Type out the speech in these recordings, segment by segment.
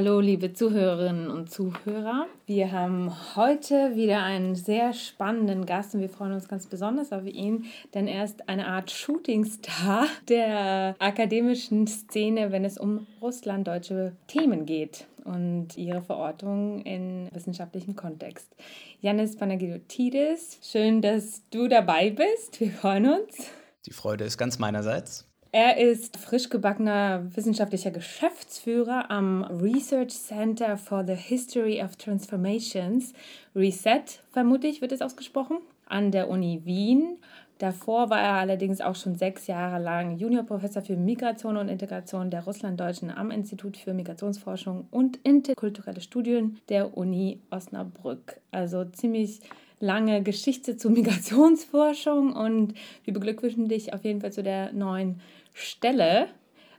Hallo, liebe Zuhörerinnen und Zuhörer. Wir haben heute wieder einen sehr spannenden Gast und wir freuen uns ganz besonders auf ihn, denn er ist eine Art Shootingstar der akademischen Szene, wenn es um russlanddeutsche Themen geht und ihre Verortung in wissenschaftlichem Kontext. Janis Panagiotidis, schön, dass du dabei bist. Wir freuen uns. Die Freude ist ganz meinerseits. Er ist frisch gebackener wissenschaftlicher Geschäftsführer am Research Center for the History of Transformations, RESET, vermutlich wird es ausgesprochen, an der Uni Wien. Davor war er allerdings auch schon sechs Jahre lang Juniorprofessor für Migration und Integration der Russlanddeutschen am Institut für Migrationsforschung und interkulturelle Studien der Uni Osnabrück. Also ziemlich lange Geschichte zur Migrationsforschung und wir beglückwünschen dich auf jeden Fall zu der neuen Stelle,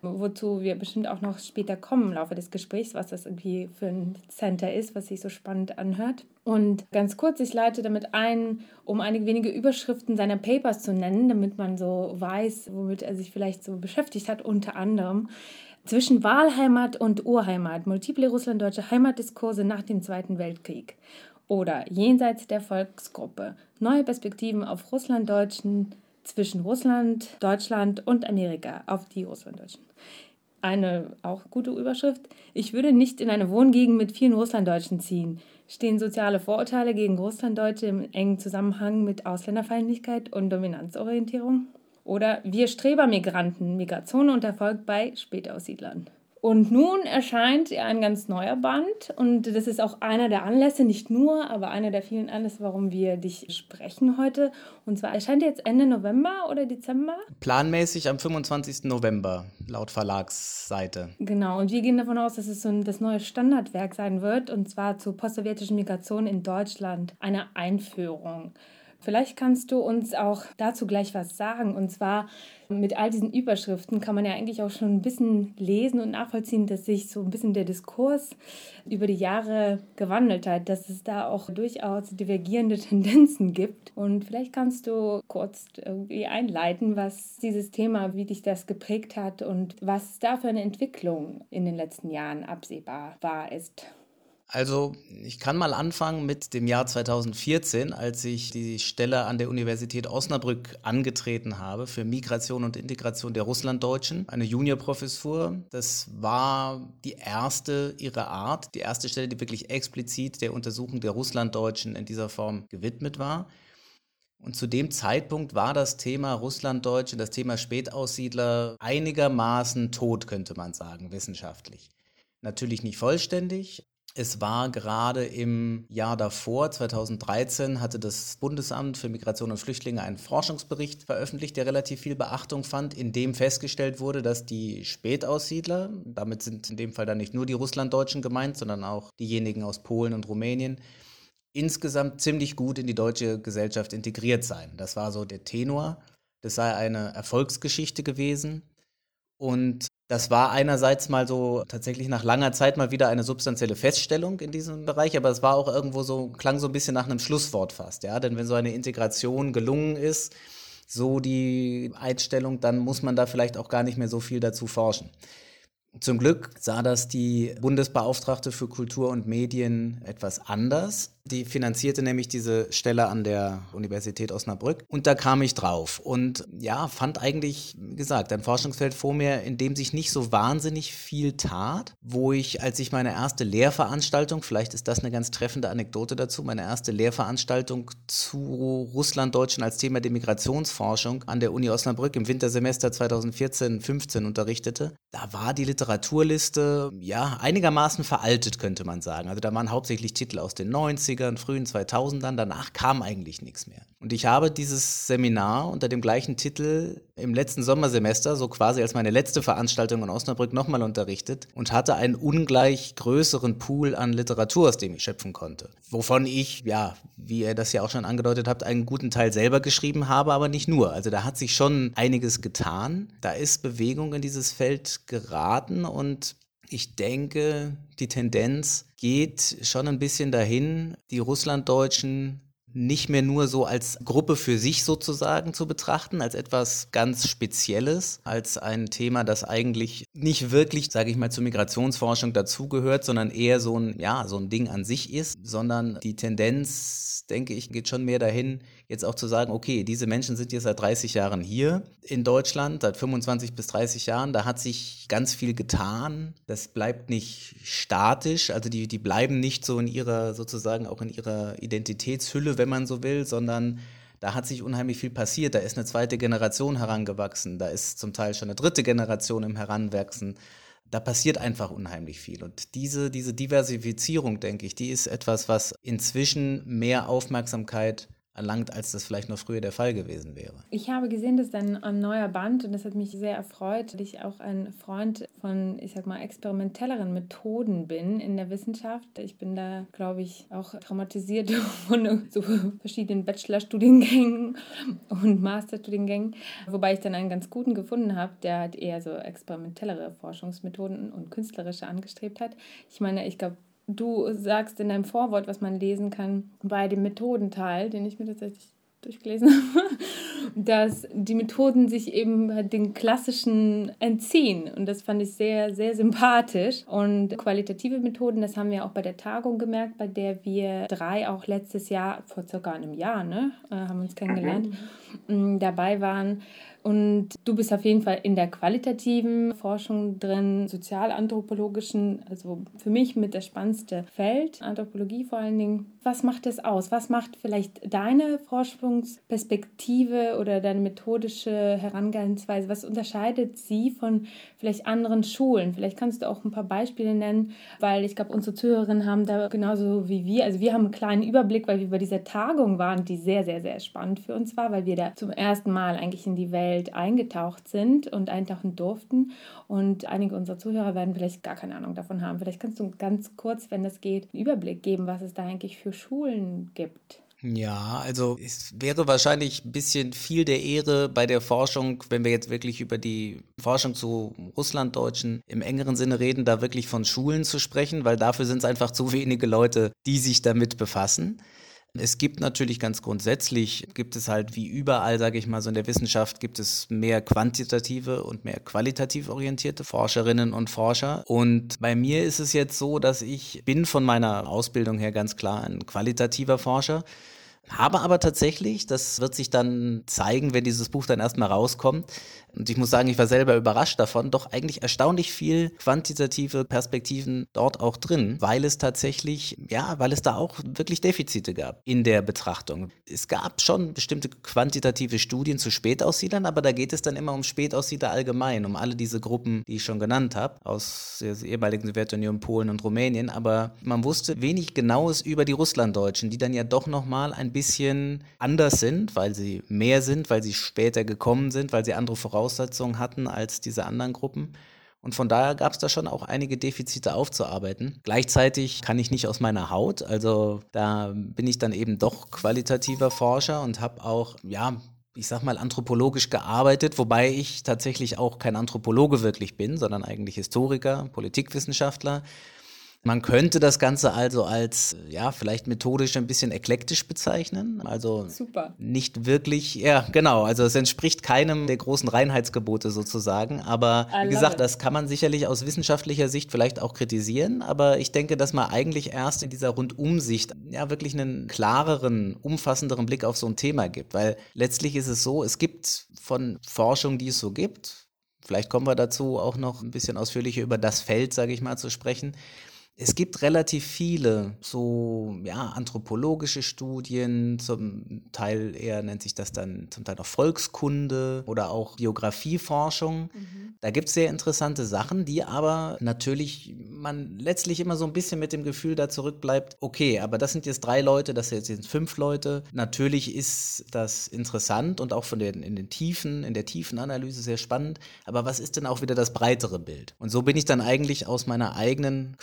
wozu wir bestimmt auch noch später kommen im Laufe des Gesprächs, was das irgendwie für ein Center ist, was sich so spannend anhört. Und ganz kurz, ich leite damit ein, um einige wenige Überschriften seiner Papers zu nennen, damit man so weiß, womit er sich vielleicht so beschäftigt hat, unter anderem. Zwischen Wahlheimat und Urheimat, multiple russlanddeutsche Heimatdiskurse nach dem Zweiten Weltkrieg. Oder Jenseits der Volksgruppe, neue Perspektiven auf Russlanddeutschen zwischen Russland, Deutschland und Amerika auf die Russlanddeutschen. Eine auch gute Überschrift. Ich würde nicht in eine Wohngegend mit vielen Russlanddeutschen ziehen. Stehen soziale Vorurteile gegen Russlanddeutsche im engen Zusammenhang mit Ausländerfeindlichkeit und Dominanzorientierung? Oder wir Strebermigranten, Migration und Erfolg bei Spätaussiedlern. Und nun erscheint ein ganz neuer Band und das ist auch einer der Anlässe, nicht nur, aber einer der vielen Anlässe, warum wir dich sprechen heute. Und zwar erscheint jetzt Ende November oder Dezember? Planmäßig am 25. November, laut Verlagsseite. Genau, und wir gehen davon aus, dass es so ein, das neue Standardwerk sein wird, und zwar zur postsowjetischen Migration in Deutschland, eine Einführung. Vielleicht kannst du uns auch dazu gleich was sagen. Und zwar mit all diesen Überschriften kann man ja eigentlich auch schon ein bisschen lesen und nachvollziehen, dass sich so ein bisschen der Diskurs über die Jahre gewandelt hat, dass es da auch durchaus divergierende Tendenzen gibt. Und vielleicht kannst du kurz irgendwie einleiten, was dieses Thema, wie dich das geprägt hat und was da für eine Entwicklung in den letzten Jahren absehbar war ist. Also ich kann mal anfangen mit dem Jahr 2014, als ich die Stelle an der Universität Osnabrück angetreten habe für Migration und Integration der Russlanddeutschen, eine Juniorprofessur. Das war die erste ihrer Art, die erste Stelle, die wirklich explizit der Untersuchung der Russlanddeutschen in dieser Form gewidmet war. Und zu dem Zeitpunkt war das Thema Russlanddeutsche, das Thema Spätaussiedler einigermaßen tot, könnte man sagen, wissenschaftlich. Natürlich nicht vollständig, es war gerade im Jahr davor, 2013, hatte das Bundesamt für Migration und Flüchtlinge einen Forschungsbericht veröffentlicht, der relativ viel Beachtung fand, in dem festgestellt wurde, dass die Spätaussiedler, damit sind in dem Fall dann nicht nur die Russlanddeutschen gemeint, sondern auch diejenigen aus Polen und Rumänien, insgesamt ziemlich gut in die deutsche Gesellschaft integriert seien. Das war so der Tenor. Das sei eine Erfolgsgeschichte gewesen. Und das war einerseits mal so tatsächlich nach langer Zeit mal wieder eine substanzielle Feststellung in diesem Bereich, aber es war auch irgendwo so, klang so ein bisschen nach einem Schlusswort fast, ja. Denn wenn so eine Integration gelungen ist, so die Einstellung, dann muss man da vielleicht auch gar nicht mehr so viel dazu forschen. Zum Glück sah das die Bundesbeauftragte für Kultur und Medien etwas anders. Die finanzierte nämlich diese Stelle an der Universität Osnabrück und da kam ich drauf und ja, fand eigentlich, wie gesagt, ein Forschungsfeld vor mir, in dem sich nicht so wahnsinnig viel tat, wo ich, als ich meine erste Lehrveranstaltung, vielleicht ist das eine ganz treffende Anekdote dazu, meine erste Lehrveranstaltung zu Russlanddeutschen als Thema der Migrationsforschung an der Uni Osnabrück im Wintersemester 2014-15 unterrichtete, da war die Literaturliste ja einigermaßen veraltet, könnte man sagen. Also da waren hauptsächlich Titel aus den 90 90ern, frühen 2000ern. Danach kam eigentlich nichts mehr. Und ich habe dieses Seminar unter dem gleichen Titel im letzten Sommersemester, so quasi als meine letzte Veranstaltung in Osnabrück, nochmal unterrichtet und hatte einen ungleich größeren Pool an Literatur, aus dem ich schöpfen konnte. Wovon ich, ja, wie ihr das ja auch schon angedeutet habt, einen guten Teil selber geschrieben habe, aber nicht nur. Also da hat sich schon einiges getan. Da ist Bewegung in dieses Feld geraten und ich denke, die Tendenz geht schon ein bisschen dahin, die Russlanddeutschen nicht mehr nur so als Gruppe für sich sozusagen zu betrachten, als etwas ganz Spezielles, als ein Thema, das eigentlich nicht wirklich, sage ich mal, zur Migrationsforschung dazugehört, sondern eher so ein, ja, so ein Ding an sich ist, sondern die Tendenz, denke ich, geht schon mehr dahin, jetzt auch zu sagen, okay, diese Menschen sind jetzt seit 30 Jahren hier in Deutschland, seit 25 bis 30 Jahren, da hat sich ganz viel getan. Das bleibt nicht statisch, also die, die bleiben nicht so in ihrer, sozusagen auch in ihrer Identitätshülle, wenn man so will, sondern da hat sich unheimlich viel passiert. Da ist eine zweite Generation herangewachsen, da ist zum Teil schon eine dritte Generation im Heranwachsen da passiert einfach unheimlich viel. Und diese, diese Diversifizierung, denke ich, die ist etwas, was inzwischen mehr Aufmerksamkeit erlangt, als das vielleicht noch früher der Fall gewesen wäre. Ich habe gesehen, dass dein ein neuer Band, und das hat mich sehr erfreut, dass ich auch ein Freund von, ich sag mal, experimentelleren Methoden bin in der Wissenschaft. Ich bin da, glaube ich, auch traumatisiert von so verschiedenen Bachelorstudiengängen und Masterstudiengängen, wobei ich dann einen ganz guten gefunden habe, der hat eher so experimentellere Forschungsmethoden und künstlerische angestrebt hat. Ich meine, ich glaube, du sagst in deinem Vorwort, was man lesen kann, bei dem Methodenteil, den ich mir tatsächlich durchgelesen habe, dass die Methoden sich eben den klassischen entziehen. Und das fand ich sehr, sehr sympathisch. Und qualitative Methoden, das haben wir auch bei der Tagung gemerkt, bei der wir drei auch letztes Jahr, vor circa einem Jahr, ne, äh, haben uns kennengelernt, mhm. dabei waren und du bist auf jeden Fall in der qualitativen Forschung drin, sozialanthropologischen, also für mich mit das spannendste Feld, Anthropologie vor allen Dingen. Was macht das aus? Was macht vielleicht deine Forschungsperspektive oder deine methodische Herangehensweise? Was unterscheidet sie von vielleicht anderen Schulen? Vielleicht kannst du auch ein paar Beispiele nennen, weil ich glaube, unsere Zuhörerinnen haben da genauso wie wir, also wir haben einen kleinen Überblick, weil wir bei dieser Tagung waren, die sehr, sehr, sehr spannend für uns war, weil wir da zum ersten Mal eigentlich in die Welt Welt eingetaucht sind und eintauchen durften. Und einige unserer Zuhörer werden vielleicht gar keine Ahnung davon haben. Vielleicht kannst du ganz kurz, wenn das geht, einen Überblick geben, was es da eigentlich für Schulen gibt. Ja, also es wäre wahrscheinlich ein bisschen viel der Ehre bei der Forschung, wenn wir jetzt wirklich über die Forschung zu Russlanddeutschen im engeren Sinne reden, da wirklich von Schulen zu sprechen, weil dafür sind es einfach zu wenige Leute, die sich damit befassen. Es gibt natürlich ganz grundsätzlich, gibt es halt wie überall, sage ich mal, so in der Wissenschaft, gibt es mehr quantitative und mehr qualitativ orientierte Forscherinnen und Forscher. Und bei mir ist es jetzt so, dass ich bin von meiner Ausbildung her ganz klar ein qualitativer Forscher. Habe aber tatsächlich, das wird sich dann zeigen, wenn dieses Buch dann erstmal rauskommt, und ich muss sagen, ich war selber überrascht davon, doch eigentlich erstaunlich viel quantitative Perspektiven dort auch drin, weil es tatsächlich, ja, weil es da auch wirklich Defizite gab in der Betrachtung. Es gab schon bestimmte quantitative Studien zu Spätaussiedlern, aber da geht es dann immer um Spätaussiedler allgemein, um alle diese Gruppen, die ich schon genannt habe, aus der ehemaligen Sowjetunion, Polen und Rumänien, aber man wusste wenig Genaues über die Russlanddeutschen, die dann ja doch nochmal ein bisschen anders sind, weil sie mehr sind, weil sie später gekommen sind, weil sie andere Voraussetzungen Voraussetzungen hatten als diese anderen Gruppen. Und von daher gab es da schon auch einige Defizite aufzuarbeiten. Gleichzeitig kann ich nicht aus meiner Haut, also da bin ich dann eben doch qualitativer Forscher und habe auch, ja, ich sag mal, anthropologisch gearbeitet, wobei ich tatsächlich auch kein Anthropologe wirklich bin, sondern eigentlich Historiker, Politikwissenschaftler man könnte das Ganze also als, ja, vielleicht methodisch ein bisschen eklektisch bezeichnen. Also Super. nicht wirklich, ja, genau. Also es entspricht keinem der großen Reinheitsgebote sozusagen. Aber wie gesagt, it. das kann man sicherlich aus wissenschaftlicher Sicht vielleicht auch kritisieren. Aber ich denke, dass man eigentlich erst in dieser Rundumsicht ja wirklich einen klareren, umfassenderen Blick auf so ein Thema gibt. Weil letztlich ist es so, es gibt von Forschung, die es so gibt, Vielleicht kommen wir dazu auch noch ein bisschen ausführlicher über das Feld, sage ich mal, zu sprechen. Es gibt relativ viele so ja, anthropologische Studien, zum Teil eher nennt sich das dann zum Teil noch Volkskunde oder auch Biografieforschung. Mhm. Da gibt es sehr interessante Sachen, die aber natürlich man letztlich immer so ein bisschen mit dem Gefühl da zurückbleibt, okay, aber das sind jetzt drei Leute, das sind jetzt fünf Leute. Natürlich ist das interessant und auch von den, in den Tiefen, in der Tiefenanalyse sehr spannend, aber was ist denn auch wieder das breitere Bild? Und so bin ich dann eigentlich aus meiner eigenen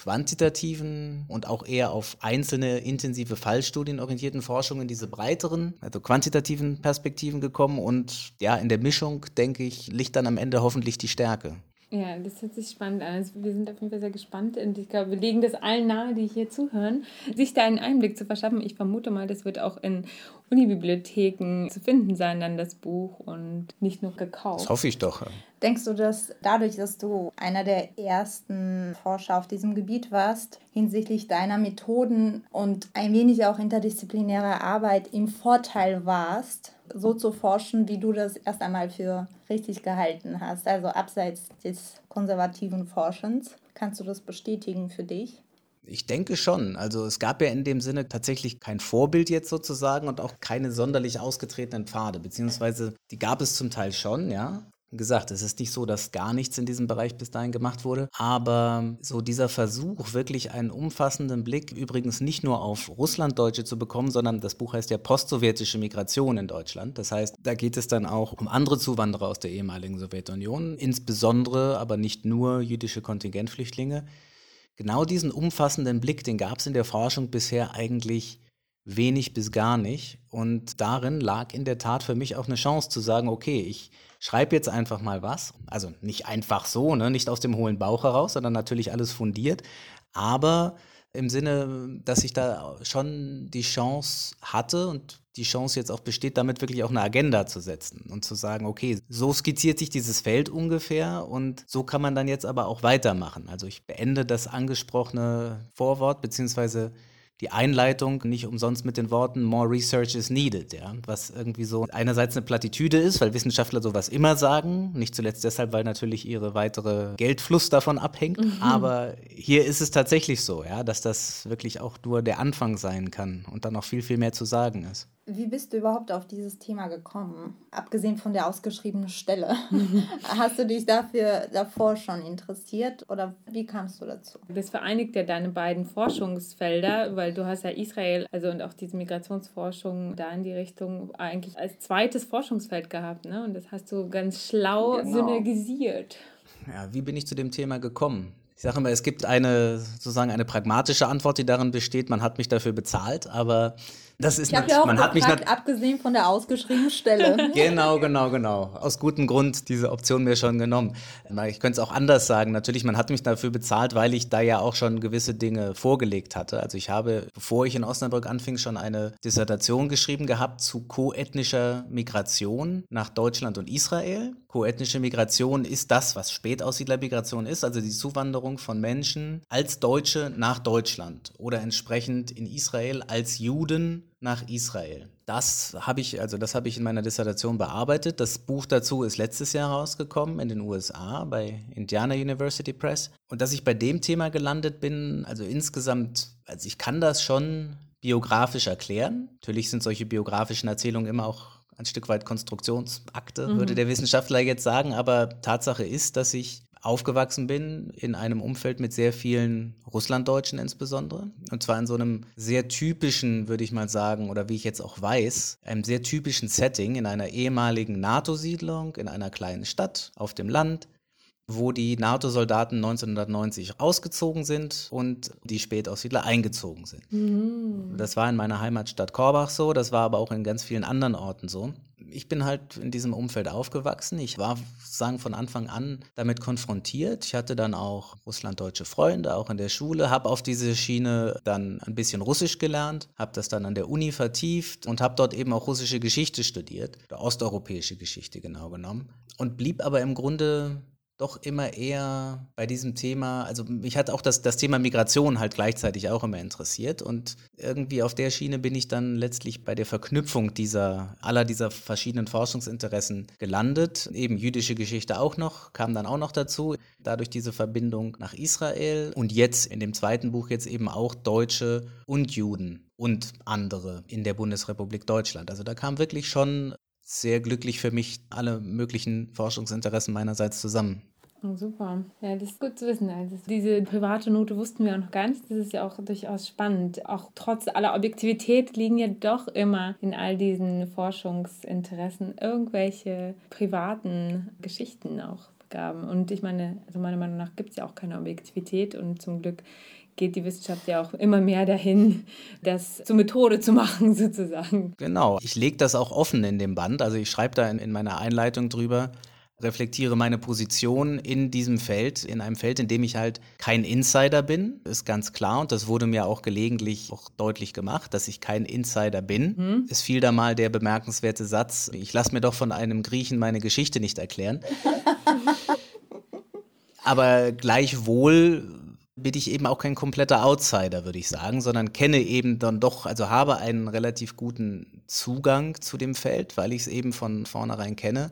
quantitativen und auch eher auf einzelne intensive Fallstudien orientierten Forschung in diese breiteren, also quantitativen Perspektiven gekommen und ja, in der Mischung, denke ich, liegt dann am Ende hoffentlich die Stärke. Ja, das hört sich spannend an. Also wir sind auf jeden Fall sehr gespannt und ich glaube, wir legen das allen nahe, die hier zuhören, sich da einen Einblick zu verschaffen. Ich vermute mal, das wird auch in Unibibliotheken zu finden sein, dann das Buch und nicht nur gekauft. Das hoffe ich doch. Denkst du, dass dadurch, dass du einer der ersten Forscher auf diesem Gebiet warst, hinsichtlich deiner Methoden und ein wenig auch interdisziplinärer Arbeit im Vorteil warst, so zu forschen, wie du das erst einmal für richtig gehalten hast, also abseits des konservativen Forschens. Kannst du das bestätigen für dich? Ich denke schon. Also es gab ja in dem Sinne tatsächlich kein Vorbild jetzt sozusagen und auch keine sonderlich ausgetretenen Pfade, beziehungsweise die gab es zum Teil schon, ja gesagt, es ist nicht so, dass gar nichts in diesem Bereich bis dahin gemacht wurde, aber so dieser Versuch, wirklich einen umfassenden Blick übrigens nicht nur auf Russlanddeutsche zu bekommen, sondern das Buch heißt ja Postsowjetische Migration in Deutschland. Das heißt, da geht es dann auch um andere Zuwanderer aus der ehemaligen Sowjetunion, insbesondere aber nicht nur jüdische Kontingentflüchtlinge. Genau diesen umfassenden Blick, den gab es in der Forschung bisher eigentlich wenig bis gar nicht. Und darin lag in der Tat für mich auch eine Chance zu sagen, okay, ich schreibe jetzt einfach mal was. Also nicht einfach so, ne? nicht aus dem hohlen Bauch heraus, sondern natürlich alles fundiert. Aber im Sinne, dass ich da schon die Chance hatte und die Chance jetzt auch besteht, damit wirklich auch eine Agenda zu setzen und zu sagen, okay, so skizziert sich dieses Feld ungefähr und so kann man dann jetzt aber auch weitermachen. Also ich beende das angesprochene Vorwort beziehungsweise die Einleitung nicht umsonst mit den Worten More Research is needed, ja, was irgendwie so einerseits eine Plattitüde ist, weil Wissenschaftler sowas immer sagen, nicht zuletzt deshalb, weil natürlich ihre weitere Geldfluss davon abhängt, mhm. aber hier ist es tatsächlich so, ja, dass das wirklich auch nur der Anfang sein kann und dann noch viel viel mehr zu sagen ist. Wie bist du überhaupt auf dieses Thema gekommen? Abgesehen von der ausgeschriebenen Stelle. Hast du dich dafür davor schon interessiert oder wie kamst du dazu? Das vereinigt ja deine beiden Forschungsfelder, weil du hast ja Israel, also und auch diese Migrationsforschung da in die Richtung eigentlich als zweites Forschungsfeld gehabt, ne? Und das hast du ganz schlau genau. synergisiert. Ja, wie bin ich zu dem Thema gekommen? Ich sage immer, es gibt eine sozusagen eine pragmatische Antwort, die darin besteht, man hat mich dafür bezahlt, aber das ist ich habe ja auch man gefragt, hat mich abgesehen von der ausgeschriebenen Stelle. genau, genau, genau. Aus gutem Grund diese Option mir schon genommen. Ich könnte es auch anders sagen. Natürlich, man hat mich dafür bezahlt, weil ich da ja auch schon gewisse Dinge vorgelegt hatte. Also ich habe, bevor ich in Osnabrück anfing, schon eine Dissertation geschrieben gehabt zu koethnischer Migration nach Deutschland und Israel. Koethnische Migration ist das, was Spätaussiedlermigration ist, also die Zuwanderung von Menschen als Deutsche nach Deutschland oder entsprechend in Israel als Juden nach Israel. Das habe ich, also das habe ich in meiner Dissertation bearbeitet. Das Buch dazu ist letztes Jahr rausgekommen in den USA bei Indiana University Press. Und dass ich bei dem Thema gelandet bin, also insgesamt, also ich kann das schon biografisch erklären. Natürlich sind solche biografischen Erzählungen immer auch ein Stück weit Konstruktionsakte, mhm. würde der Wissenschaftler jetzt sagen. Aber Tatsache ist, dass ich aufgewachsen bin in einem Umfeld mit sehr vielen Russlanddeutschen insbesondere. Und zwar in so einem sehr typischen, würde ich mal sagen, oder wie ich jetzt auch weiß, einem sehr typischen Setting in einer ehemaligen NATO-Siedlung, in einer kleinen Stadt auf dem Land, wo die NATO-Soldaten 1990 ausgezogen sind und die Spätaussiedler eingezogen sind. Mhm. Das war in meiner Heimatstadt Korbach so, das war aber auch in ganz vielen anderen Orten so ich bin halt in diesem Umfeld aufgewachsen. Ich war sagen von Anfang an damit konfrontiert. Ich hatte dann auch russlanddeutsche Freunde, auch in der Schule, habe auf diese Schiene dann ein bisschen Russisch gelernt, habe das dann an der Uni vertieft und habe dort eben auch russische Geschichte studiert, osteuropäische Geschichte genau genommen und blieb aber im Grunde doch immer eher bei diesem Thema, also mich hat auch das, das Thema Migration halt gleichzeitig auch immer interessiert und irgendwie auf der Schiene bin ich dann letztlich bei der Verknüpfung dieser, aller dieser verschiedenen Forschungsinteressen gelandet. Eben jüdische Geschichte auch noch, kam dann auch noch dazu, dadurch diese Verbindung nach Israel und jetzt in dem zweiten Buch jetzt eben auch Deutsche und Juden und andere in der Bundesrepublik Deutschland. Also da kam wirklich schon sehr glücklich für mich alle möglichen Forschungsinteressen meinerseits zusammen. Oh, super. Ja, das ist gut zu wissen. Also diese private Note wussten wir auch noch gar nicht. Das ist ja auch durchaus spannend. Auch trotz aller Objektivität liegen ja doch immer in all diesen Forschungsinteressen irgendwelche privaten Geschichten auch begaben. Und ich meine, also meiner Meinung nach gibt es ja auch keine Objektivität und zum Glück geht die Wissenschaft ja auch immer mehr dahin, das zur Methode zu machen, sozusagen. Genau. Ich lege das auch offen in dem Band. Also ich schreibe da in, in meiner Einleitung drüber, reflektiere meine Position in diesem Feld, in einem Feld, in dem ich halt kein Insider bin, ist ganz klar und das wurde mir auch gelegentlich auch deutlich gemacht, dass ich kein Insider bin. Mhm. Es fiel da mal der bemerkenswerte Satz, ich lasse mir doch von einem Griechen meine Geschichte nicht erklären. Aber gleichwohl bin ich eben auch kein kompletter Outsider, würde ich sagen, sondern kenne eben dann doch, also habe einen relativ guten Zugang zu dem Feld, weil ich es eben von vornherein kenne.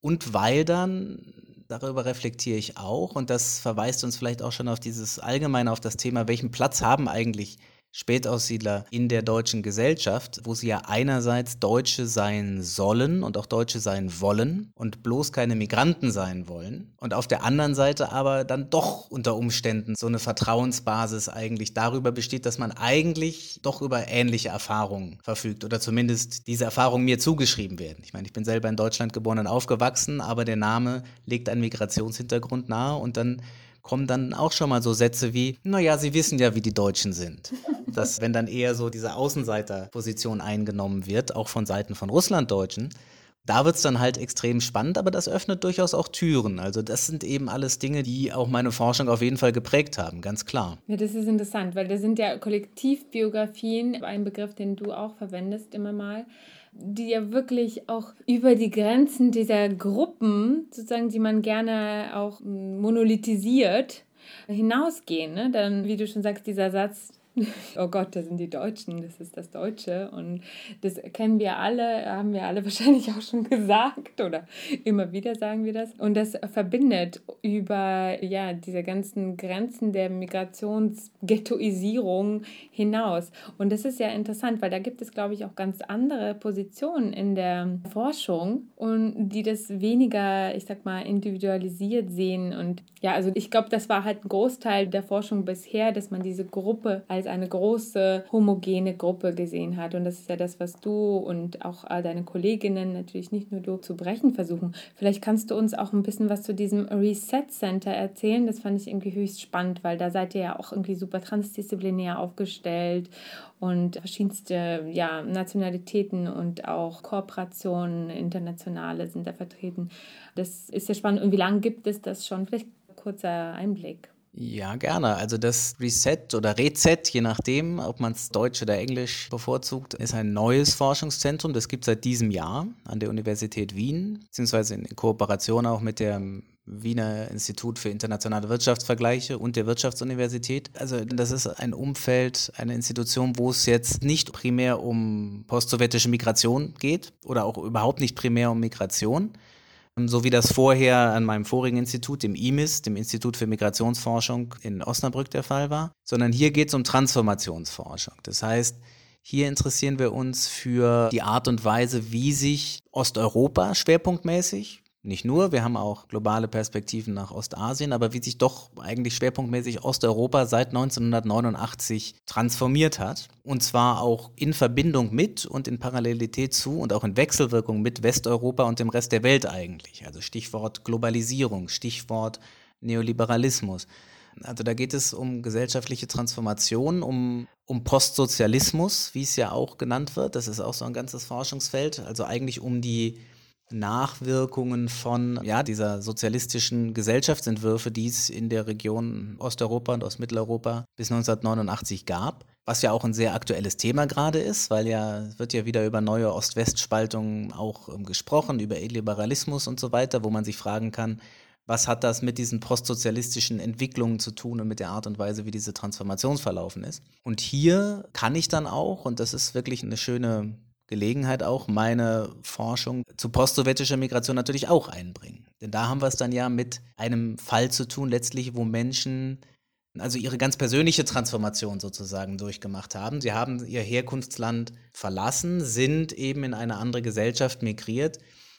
Und weil dann, darüber reflektiere ich auch, und das verweist uns vielleicht auch schon auf dieses allgemeine, auf das Thema, welchen Platz haben eigentlich Spätaussiedler in der deutschen Gesellschaft, wo sie ja einerseits Deutsche sein sollen und auch Deutsche sein wollen und bloß keine Migranten sein wollen. Und auf der anderen Seite aber dann doch unter Umständen so eine Vertrauensbasis eigentlich darüber besteht, dass man eigentlich doch über ähnliche Erfahrungen verfügt oder zumindest diese Erfahrungen mir zugeschrieben werden. Ich meine, ich bin selber in Deutschland geboren und aufgewachsen, aber der Name legt einen Migrationshintergrund nahe und dann kommen dann auch schon mal so Sätze wie, naja, Sie wissen ja, wie die Deutschen sind. Dass, wenn dann eher so diese Außenseiterposition eingenommen wird, auch von Seiten von Russlanddeutschen, da wird es dann halt extrem spannend, aber das öffnet durchaus auch Türen. Also das sind eben alles Dinge, die auch meine Forschung auf jeden Fall geprägt haben, ganz klar. Ja, das ist interessant, weil das sind ja Kollektivbiografien, ein Begriff, den du auch verwendest immer mal die ja wirklich auch über die Grenzen dieser Gruppen, sozusagen, die man gerne auch monolithisiert, hinausgehen. Ne? Dann, wie du schon sagst, dieser Satz, oh Gott, das sind die Deutschen, das ist das Deutsche. Und das kennen wir alle, haben wir alle wahrscheinlich auch schon gesagt oder immer wieder sagen wir das. Und das verbindet über ja, diese ganzen Grenzen der Migrationsghettoisierung hinaus. Und das ist ja interessant, weil da gibt es, glaube ich, auch ganz andere Positionen in der Forschung und die das weniger, ich sag mal, individualisiert sehen. Und ja, also ich glaube, das war halt ein Großteil der Forschung bisher, dass man diese Gruppe als als eine große homogene Gruppe gesehen hat. Und das ist ja das, was du und auch deine Kolleginnen, natürlich nicht nur du, zu brechen versuchen. Vielleicht kannst du uns auch ein bisschen was zu diesem Reset Center erzählen. Das fand ich irgendwie höchst spannend, weil da seid ihr ja auch irgendwie super transdisziplinär aufgestellt und verschiedenste ja, Nationalitäten und auch Kooperationen, internationale sind da vertreten. Das ist ja spannend. Und wie lange gibt es das schon? Vielleicht kurzer Einblick. Ja, gerne. Also das Reset oder Reset, je nachdem, ob man es Deutsch oder Englisch bevorzugt, ist ein neues Forschungszentrum. Das gibt es seit diesem Jahr an der Universität Wien, beziehungsweise in Kooperation auch mit dem Wiener Institut für internationale Wirtschaftsvergleiche und der Wirtschaftsuniversität. Also das ist ein Umfeld, eine Institution, wo es jetzt nicht primär um postsowjetische Migration geht oder auch überhaupt nicht primär um Migration, so wie das vorher an meinem vorigen Institut, dem IMIS, dem Institut für Migrationsforschung in Osnabrück der Fall war, sondern hier geht es um Transformationsforschung. Das heißt, hier interessieren wir uns für die Art und Weise, wie sich Osteuropa schwerpunktmäßig nicht nur, wir haben auch globale Perspektiven nach Ostasien, aber wie sich doch eigentlich schwerpunktmäßig Osteuropa seit 1989 transformiert hat. Und zwar auch in Verbindung mit und in Parallelität zu und auch in Wechselwirkung mit Westeuropa und dem Rest der Welt eigentlich. Also Stichwort Globalisierung, Stichwort Neoliberalismus. Also da geht es um gesellschaftliche Transformation, um, um Postsozialismus, wie es ja auch genannt wird. Das ist auch so ein ganzes Forschungsfeld. Also eigentlich um die Nachwirkungen von ja, dieser sozialistischen Gesellschaftsentwürfe, die es in der Region Osteuropa und Ostmitteleuropa bis 1989 gab. Was ja auch ein sehr aktuelles Thema gerade ist, weil ja wird ja wieder über neue Ost-West-Spaltungen auch ähm, gesprochen, über Illiberalismus und so weiter, wo man sich fragen kann, was hat das mit diesen postsozialistischen Entwicklungen zu tun und mit der Art und Weise, wie diese Transformation verlaufen ist. Und hier kann ich dann auch, und das ist wirklich eine schöne Gelegenheit auch, meine Forschung zu postsowjetischer Migration natürlich auch einbringen. Denn da haben wir es dann ja mit einem Fall zu tun, letztlich, wo Menschen also ihre ganz persönliche Transformation sozusagen durchgemacht haben. Sie haben ihr Herkunftsland verlassen, sind eben in eine andere Gesellschaft migriert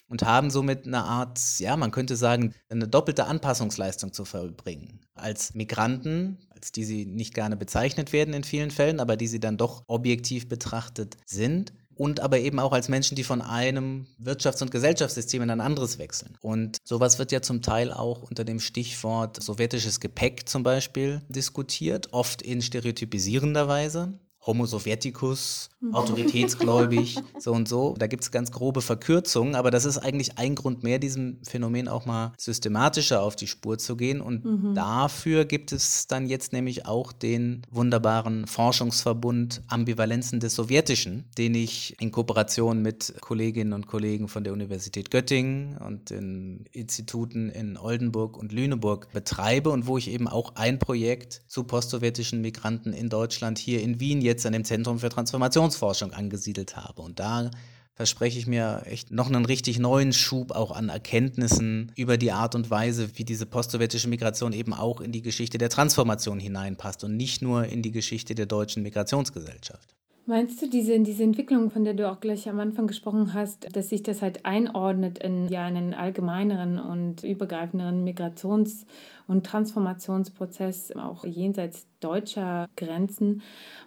und haben somit eine Art, ja, man könnte sagen, eine doppelte Anpassungsleistung zu vollbringen. Als Migranten, als die sie nicht gerne bezeichnet werden in vielen Fällen, aber die sie dann doch objektiv betrachtet sind und aber eben auch als Menschen, die von einem Wirtschafts- und Gesellschaftssystem in ein anderes wechseln. Und sowas wird ja zum Teil auch unter dem Stichwort sowjetisches Gepäck zum Beispiel diskutiert, oft in stereotypisierender Weise. Homo Sovieticus, mhm. autoritätsgläubig, so und so. Da gibt es ganz grobe Verkürzungen, aber das ist eigentlich ein Grund mehr, diesem Phänomen auch mal systematischer auf die Spur zu gehen. Und mhm. dafür gibt es dann jetzt nämlich auch den wunderbaren Forschungsverbund Ambivalenzen des Sowjetischen, den ich in Kooperation mit Kolleginnen und Kollegen von der Universität Göttingen und den Instituten in Oldenburg und Lüneburg betreibe und wo ich eben auch ein Projekt zu postsowjetischen Migranten in Deutschland hier in Wien jetzt jetzt an dem Zentrum für Transformationsforschung angesiedelt habe. Und da verspreche ich mir echt noch einen richtig neuen Schub auch an Erkenntnissen über die Art und Weise, wie diese postsowjetische Migration eben auch in die Geschichte der Transformation hineinpasst und nicht nur in die Geschichte der deutschen Migrationsgesellschaft. Meinst du diese, diese Entwicklung, von der du auch gleich am Anfang gesprochen hast, dass sich das halt einordnet in ja, einen allgemeineren und übergreifenderen Migrations- und Transformationsprozess, auch jenseits deutscher Grenzen.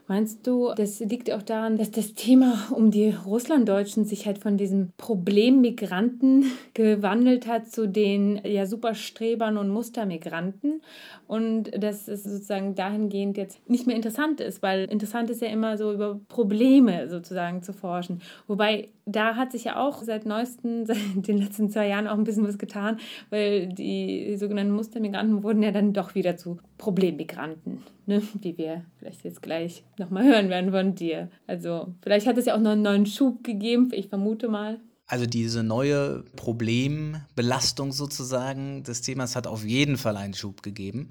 Meinst du, das liegt auch daran, dass das Thema um die Russlanddeutschen sich halt von diesem Problem Migranten gewandelt hat zu den ja Superstrebern und Mustermigranten und dass es sozusagen dahingehend jetzt nicht mehr interessant ist, weil interessant ist ja immer so über Probleme sozusagen zu forschen. Wobei da hat sich ja auch seit neuesten, seit den letzten zwei Jahren auch ein bisschen was getan, weil die sogenannten Mustermigranten wurden ja dann doch wieder zu Problemmigranten, ne? wie wir vielleicht jetzt gleich nochmal hören werden von dir. Also vielleicht hat es ja auch noch einen neuen Schub gegeben, ich vermute mal. Also diese neue Problembelastung sozusagen des Themas hat auf jeden Fall einen Schub gegeben.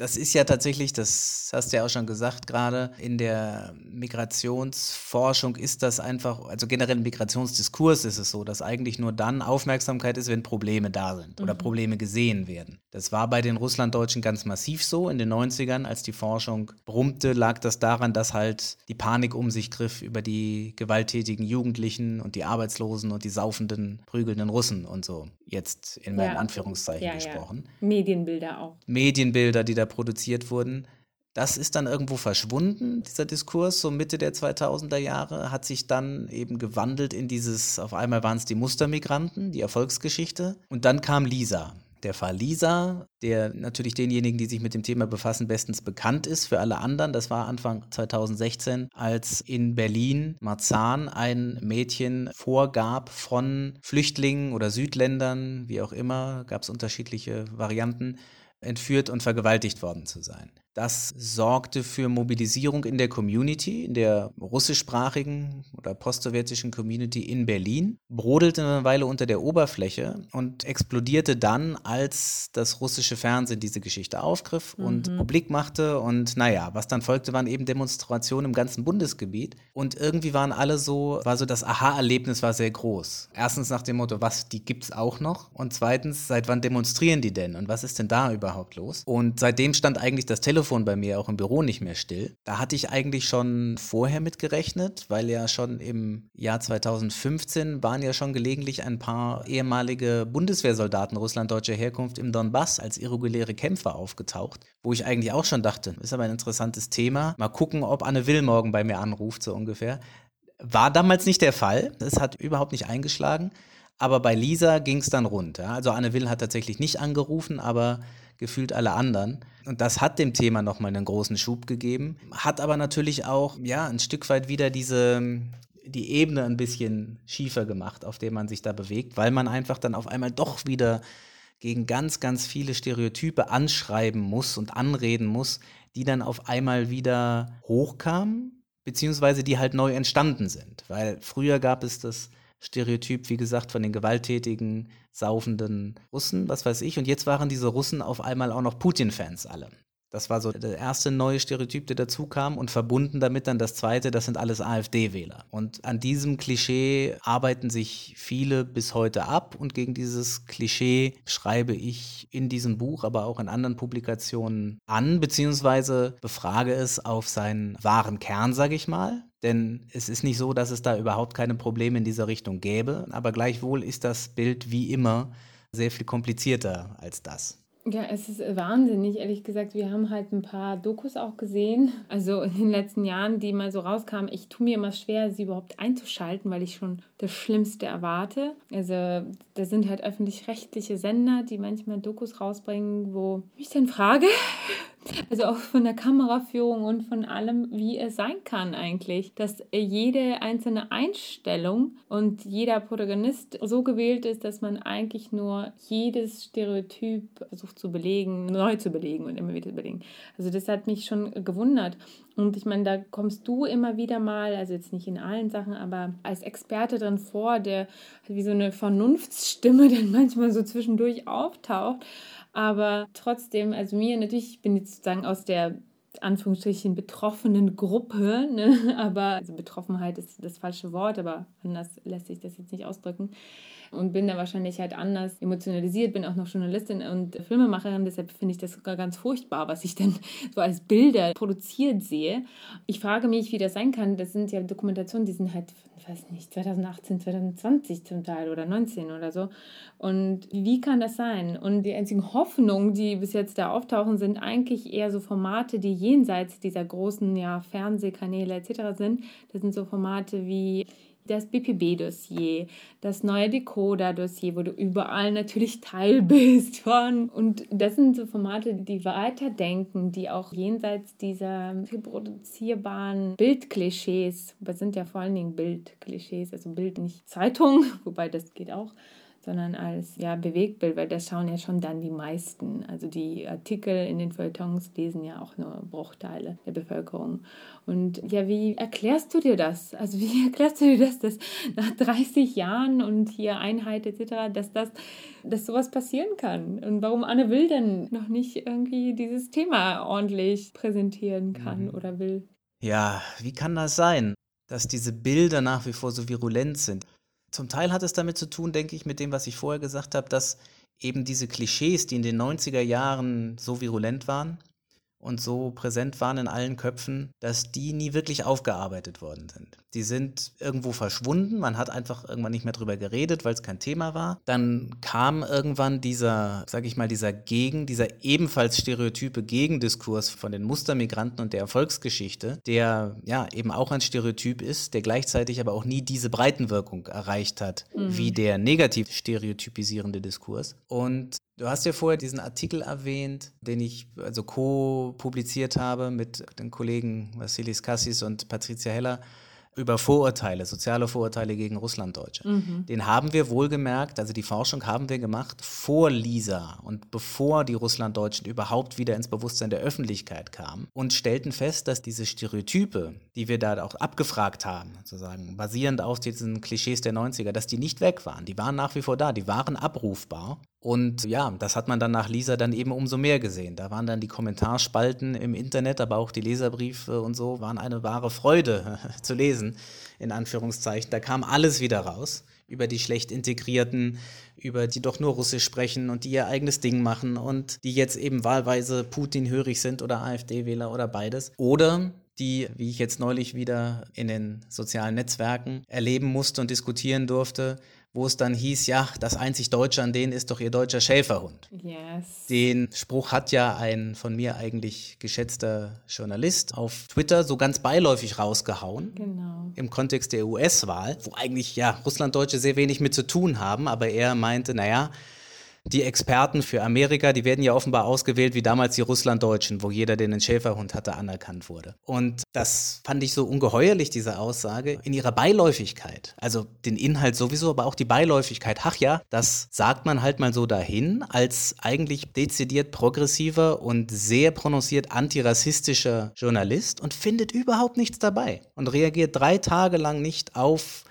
Das ist ja tatsächlich, das hast du ja auch schon gesagt gerade, in der Migrationsforschung ist das einfach, also generell im Migrationsdiskurs ist es so, dass eigentlich nur dann Aufmerksamkeit ist, wenn Probleme da sind oder mhm. Probleme gesehen werden. Das war bei den Russlanddeutschen ganz massiv so. In den 90ern, als die Forschung brummte, lag das daran, dass halt die Panik um sich griff über die gewalttätigen Jugendlichen und die Arbeitslosen und die saufenden, prügelnden Russen und so. Jetzt in meinen ja. Anführungszeichen ja, gesprochen. Ja. Medienbilder auch. Medienbilder, die da produziert wurden. Das ist dann irgendwo verschwunden, dieser Diskurs, so Mitte der 2000er Jahre, hat sich dann eben gewandelt in dieses, auf einmal waren es die Mustermigranten, die Erfolgsgeschichte. Und dann kam Lisa, der Fall Lisa, der natürlich denjenigen, die sich mit dem Thema befassen, bestens bekannt ist. Für alle anderen, das war Anfang 2016, als in Berlin Marzahn ein Mädchen vorgab von Flüchtlingen oder Südländern, wie auch immer, gab es unterschiedliche Varianten, entführt und vergewaltigt worden zu sein. Das sorgte für Mobilisierung in der Community, in der russischsprachigen oder postsowjetischen Community in Berlin, brodelte eine Weile unter der Oberfläche und explodierte dann, als das russische Fernsehen diese Geschichte aufgriff mhm. und publik machte. Und naja, was dann folgte, waren eben Demonstrationen im ganzen Bundesgebiet. Und irgendwie waren alle so, war so das Aha-Erlebnis war sehr groß. Erstens nach dem Motto, was, die gibt's auch noch? Und zweitens, seit wann demonstrieren die denn? Und was ist denn da überhaupt los? Und seitdem stand eigentlich das Telefon Telefon bei mir auch im Büro nicht mehr still. Da hatte ich eigentlich schon vorher mit gerechnet, weil ja schon im Jahr 2015 waren ja schon gelegentlich ein paar ehemalige Bundeswehrsoldaten russlanddeutscher Herkunft im Donbass als irreguläre Kämpfer aufgetaucht, wo ich eigentlich auch schon dachte, ist aber ein interessantes Thema. Mal gucken, ob Anne Will morgen bei mir anruft, so ungefähr. War damals nicht der Fall. Es hat überhaupt nicht eingeschlagen. Aber bei Lisa ging es dann rund. Ja. Also Anne Will hat tatsächlich nicht angerufen, aber gefühlt alle anderen. Und das hat dem Thema nochmal einen großen Schub gegeben, hat aber natürlich auch, ja, ein Stück weit wieder diese, die Ebene ein bisschen schiefer gemacht, auf der man sich da bewegt, weil man einfach dann auf einmal doch wieder gegen ganz, ganz viele Stereotype anschreiben muss und anreden muss, die dann auf einmal wieder hochkamen, beziehungsweise die halt neu entstanden sind. Weil früher gab es das Stereotyp, wie gesagt, von den gewalttätigen, saufenden Russen, was weiß ich. Und jetzt waren diese Russen auf einmal auch noch Putin-Fans alle. Das war so der erste neue Stereotyp, der dazu kam und verbunden damit dann das zweite, das sind alles AfD-Wähler. Und an diesem Klischee arbeiten sich viele bis heute ab und gegen dieses Klischee schreibe ich in diesem Buch, aber auch in anderen Publikationen an, beziehungsweise befrage es auf seinen wahren Kern, sage ich mal. Denn es ist nicht so, dass es da überhaupt keine Probleme in dieser Richtung gäbe, aber gleichwohl ist das Bild wie immer sehr viel komplizierter als das. Ja, es ist wahnsinnig, ehrlich gesagt. Wir haben halt ein paar Dokus auch gesehen, also in den letzten Jahren, die mal so rauskamen. Ich tue mir immer schwer, sie überhaupt einzuschalten, weil ich schon das Schlimmste erwarte. Also da sind halt öffentlich-rechtliche Sender, die manchmal Dokus rausbringen, wo ich dann frage, also auch von der Kameraführung und von allem, wie es sein kann eigentlich, dass jede einzelne Einstellung und jeder Protagonist so gewählt ist, dass man eigentlich nur jedes Stereotyp versucht zu belegen, neu zu belegen und immer wieder zu belegen. Also das hat mich schon gewundert. Und ich meine, da kommst du immer wieder mal, also jetzt nicht in allen Sachen, aber als Experte drin vor, der wie so eine Vernunftsstimme dann manchmal so zwischendurch auftaucht. Aber trotzdem, also mir natürlich, ich bin jetzt sozusagen aus der Anführungsstrichen betroffenen Gruppe, ne? aber also Betroffenheit ist das falsche Wort, aber anders lässt sich das jetzt nicht ausdrücken und bin da wahrscheinlich halt anders emotionalisiert, bin auch noch Journalistin und Filmemacherin, deshalb finde ich das sogar ganz furchtbar, was ich denn so als Bilder produziert sehe. Ich frage mich, wie das sein kann. Das sind ja Dokumentationen, die sind halt, weiß nicht, 2018, 2020 zum Teil oder 19 oder so. Und wie kann das sein? Und die einzigen Hoffnungen, die bis jetzt da auftauchen, sind eigentlich eher so Formate, die jenseits dieser großen ja, Fernsehkanäle etc. sind. Das sind so Formate wie das BPB-Dossier, das neue Decoder-Dossier, wo du überall natürlich Teil bist von. Und das sind so Formate, die weiterdenken, die auch jenseits dieser reproduzierbaren Bildklischees, das sind ja vor allen Dingen Bildklischees, also Bild nicht Zeitung, wobei das geht auch, sondern als ja, Bewegtbild, weil das schauen ja schon dann die meisten. Also die Artikel in den Feuilletons lesen ja auch nur Bruchteile der Bevölkerung. Und ja, wie erklärst du dir das? Also wie erklärst du dir das, dass nach 30 Jahren und hier Einheit etc., dass das, dass sowas passieren kann? Und warum Anne Will denn noch nicht irgendwie dieses Thema ordentlich präsentieren kann mhm. oder will? Ja, wie kann das sein, dass diese Bilder nach wie vor so virulent sind? Zum Teil hat es damit zu tun, denke ich, mit dem, was ich vorher gesagt habe, dass eben diese Klischees, die in den 90er Jahren so virulent waren, und so präsent waren in allen Köpfen, dass die nie wirklich aufgearbeitet worden sind. Die sind irgendwo verschwunden, man hat einfach irgendwann nicht mehr drüber geredet, weil es kein Thema war. Dann kam irgendwann dieser, sag ich mal, dieser Gegen, dieser ebenfalls stereotype Gegendiskurs von den Mustermigranten und der Erfolgsgeschichte, der ja eben auch ein Stereotyp ist, der gleichzeitig aber auch nie diese Breitenwirkung erreicht hat, mhm. wie der negativ stereotypisierende Diskurs. Und Du hast ja vorher diesen Artikel erwähnt, den ich also co-publiziert habe mit den Kollegen Vassilis Kassis und Patricia Heller über Vorurteile, soziale Vorurteile gegen Russlanddeutsche. Mhm. Den haben wir wohlgemerkt, also die Forschung haben wir gemacht vor Lisa und bevor die Russlanddeutschen überhaupt wieder ins Bewusstsein der Öffentlichkeit kamen und stellten fest, dass diese Stereotype, die wir da auch abgefragt haben, sozusagen basierend auf diesen Klischees der 90er, dass die nicht weg waren. Die waren nach wie vor da, die waren abrufbar. Und ja, das hat man dann nach Lisa dann eben umso mehr gesehen. Da waren dann die Kommentarspalten im Internet, aber auch die Leserbriefe und so waren eine wahre Freude zu lesen, in Anführungszeichen. Da kam alles wieder raus über die schlecht integrierten, über die doch nur Russisch sprechen und die ihr eigenes Ding machen und die jetzt eben wahlweise Putin-hörig sind oder AfD-Wähler oder beides. Oder die, wie ich jetzt neulich wieder in den sozialen Netzwerken erleben musste und diskutieren durfte, wo es dann hieß, ja, das einzig Deutsche an denen ist doch ihr deutscher Schäferhund. Yes. Den Spruch hat ja ein von mir eigentlich geschätzter Journalist auf Twitter so ganz beiläufig rausgehauen. Genau. Im Kontext der US-Wahl, wo eigentlich ja Russlanddeutsche sehr wenig mit zu tun haben, aber er meinte, naja, die Experten für Amerika, die werden ja offenbar ausgewählt wie damals die Russlanddeutschen, wo jeder, der einen Schäferhund hatte, anerkannt wurde. Und das fand ich so ungeheuerlich, diese Aussage, in ihrer Beiläufigkeit. Also den Inhalt sowieso, aber auch die Beiläufigkeit. Ach ja, das sagt man halt mal so dahin, als eigentlich dezidiert progressiver und sehr prononciert antirassistischer Journalist und findet überhaupt nichts dabei und reagiert drei Tage lang nicht auf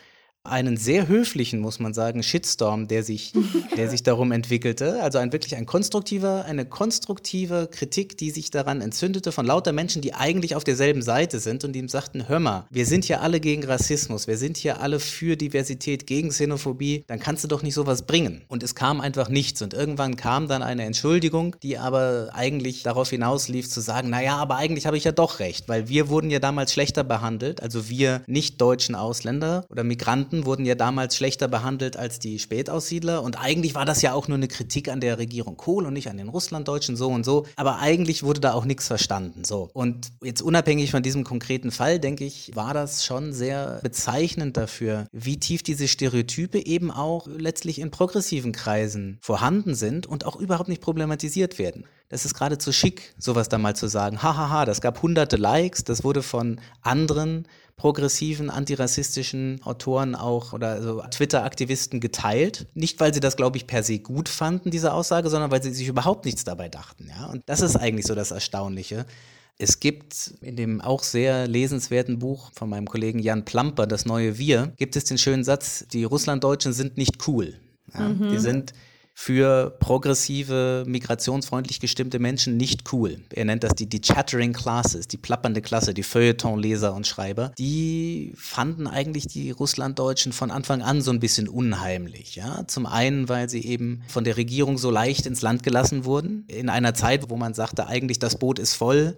einen sehr höflichen, muss man sagen, Shitstorm, der sich, der sich darum entwickelte. Also ein wirklich ein konstruktiver, eine konstruktive Kritik, die sich daran entzündete von lauter Menschen, die eigentlich auf derselben Seite sind und die ihm sagten, hör mal, wir sind hier alle gegen Rassismus, wir sind hier alle für Diversität, gegen Xenophobie, dann kannst du doch nicht sowas bringen. Und es kam einfach nichts. Und irgendwann kam dann eine Entschuldigung, die aber eigentlich darauf hinauslief zu sagen, naja, aber eigentlich habe ich ja doch recht, weil wir wurden ja damals schlechter behandelt, also wir nicht deutschen Ausländer oder Migranten Migranten wurden ja damals schlechter behandelt als die Spätaussiedler und eigentlich war das ja auch nur eine Kritik an der Regierung Kohl und nicht an den Russlanddeutschen so und so, aber eigentlich wurde da auch nichts verstanden, so. Und jetzt unabhängig von diesem konkreten Fall, denke ich, war das schon sehr bezeichnend dafür, wie tief diese Stereotype eben auch letztlich in progressiven Kreisen vorhanden sind und auch überhaupt nicht problematisiert werden. Das ist geradezu schick, sowas da mal zu sagen. Hahaha, das gab hunderte Likes, das wurde von anderen progressiven, antirassistischen Autoren auch oder so Twitter-Aktivisten geteilt. Nicht, weil sie das, glaube ich, per se gut fanden, diese Aussage, sondern weil sie sich überhaupt nichts dabei dachten. Ja? Und das ist eigentlich so das Erstaunliche. Es gibt in dem auch sehr lesenswerten Buch von meinem Kollegen Jan Plamper, Das neue Wir, gibt es den schönen Satz, die Russlanddeutschen sind nicht cool. Ja? Mhm. Die sind für progressive, migrationsfreundlich gestimmte Menschen nicht cool. Er nennt das die, die Chattering Classes, die plappernde Klasse, die Feuilleton-Leser und Schreiber. Die fanden eigentlich die Russlanddeutschen von Anfang an so ein bisschen unheimlich. Ja? Zum einen, weil sie eben von der Regierung so leicht ins Land gelassen wurden. In einer Zeit, wo man sagte, eigentlich das Boot ist voll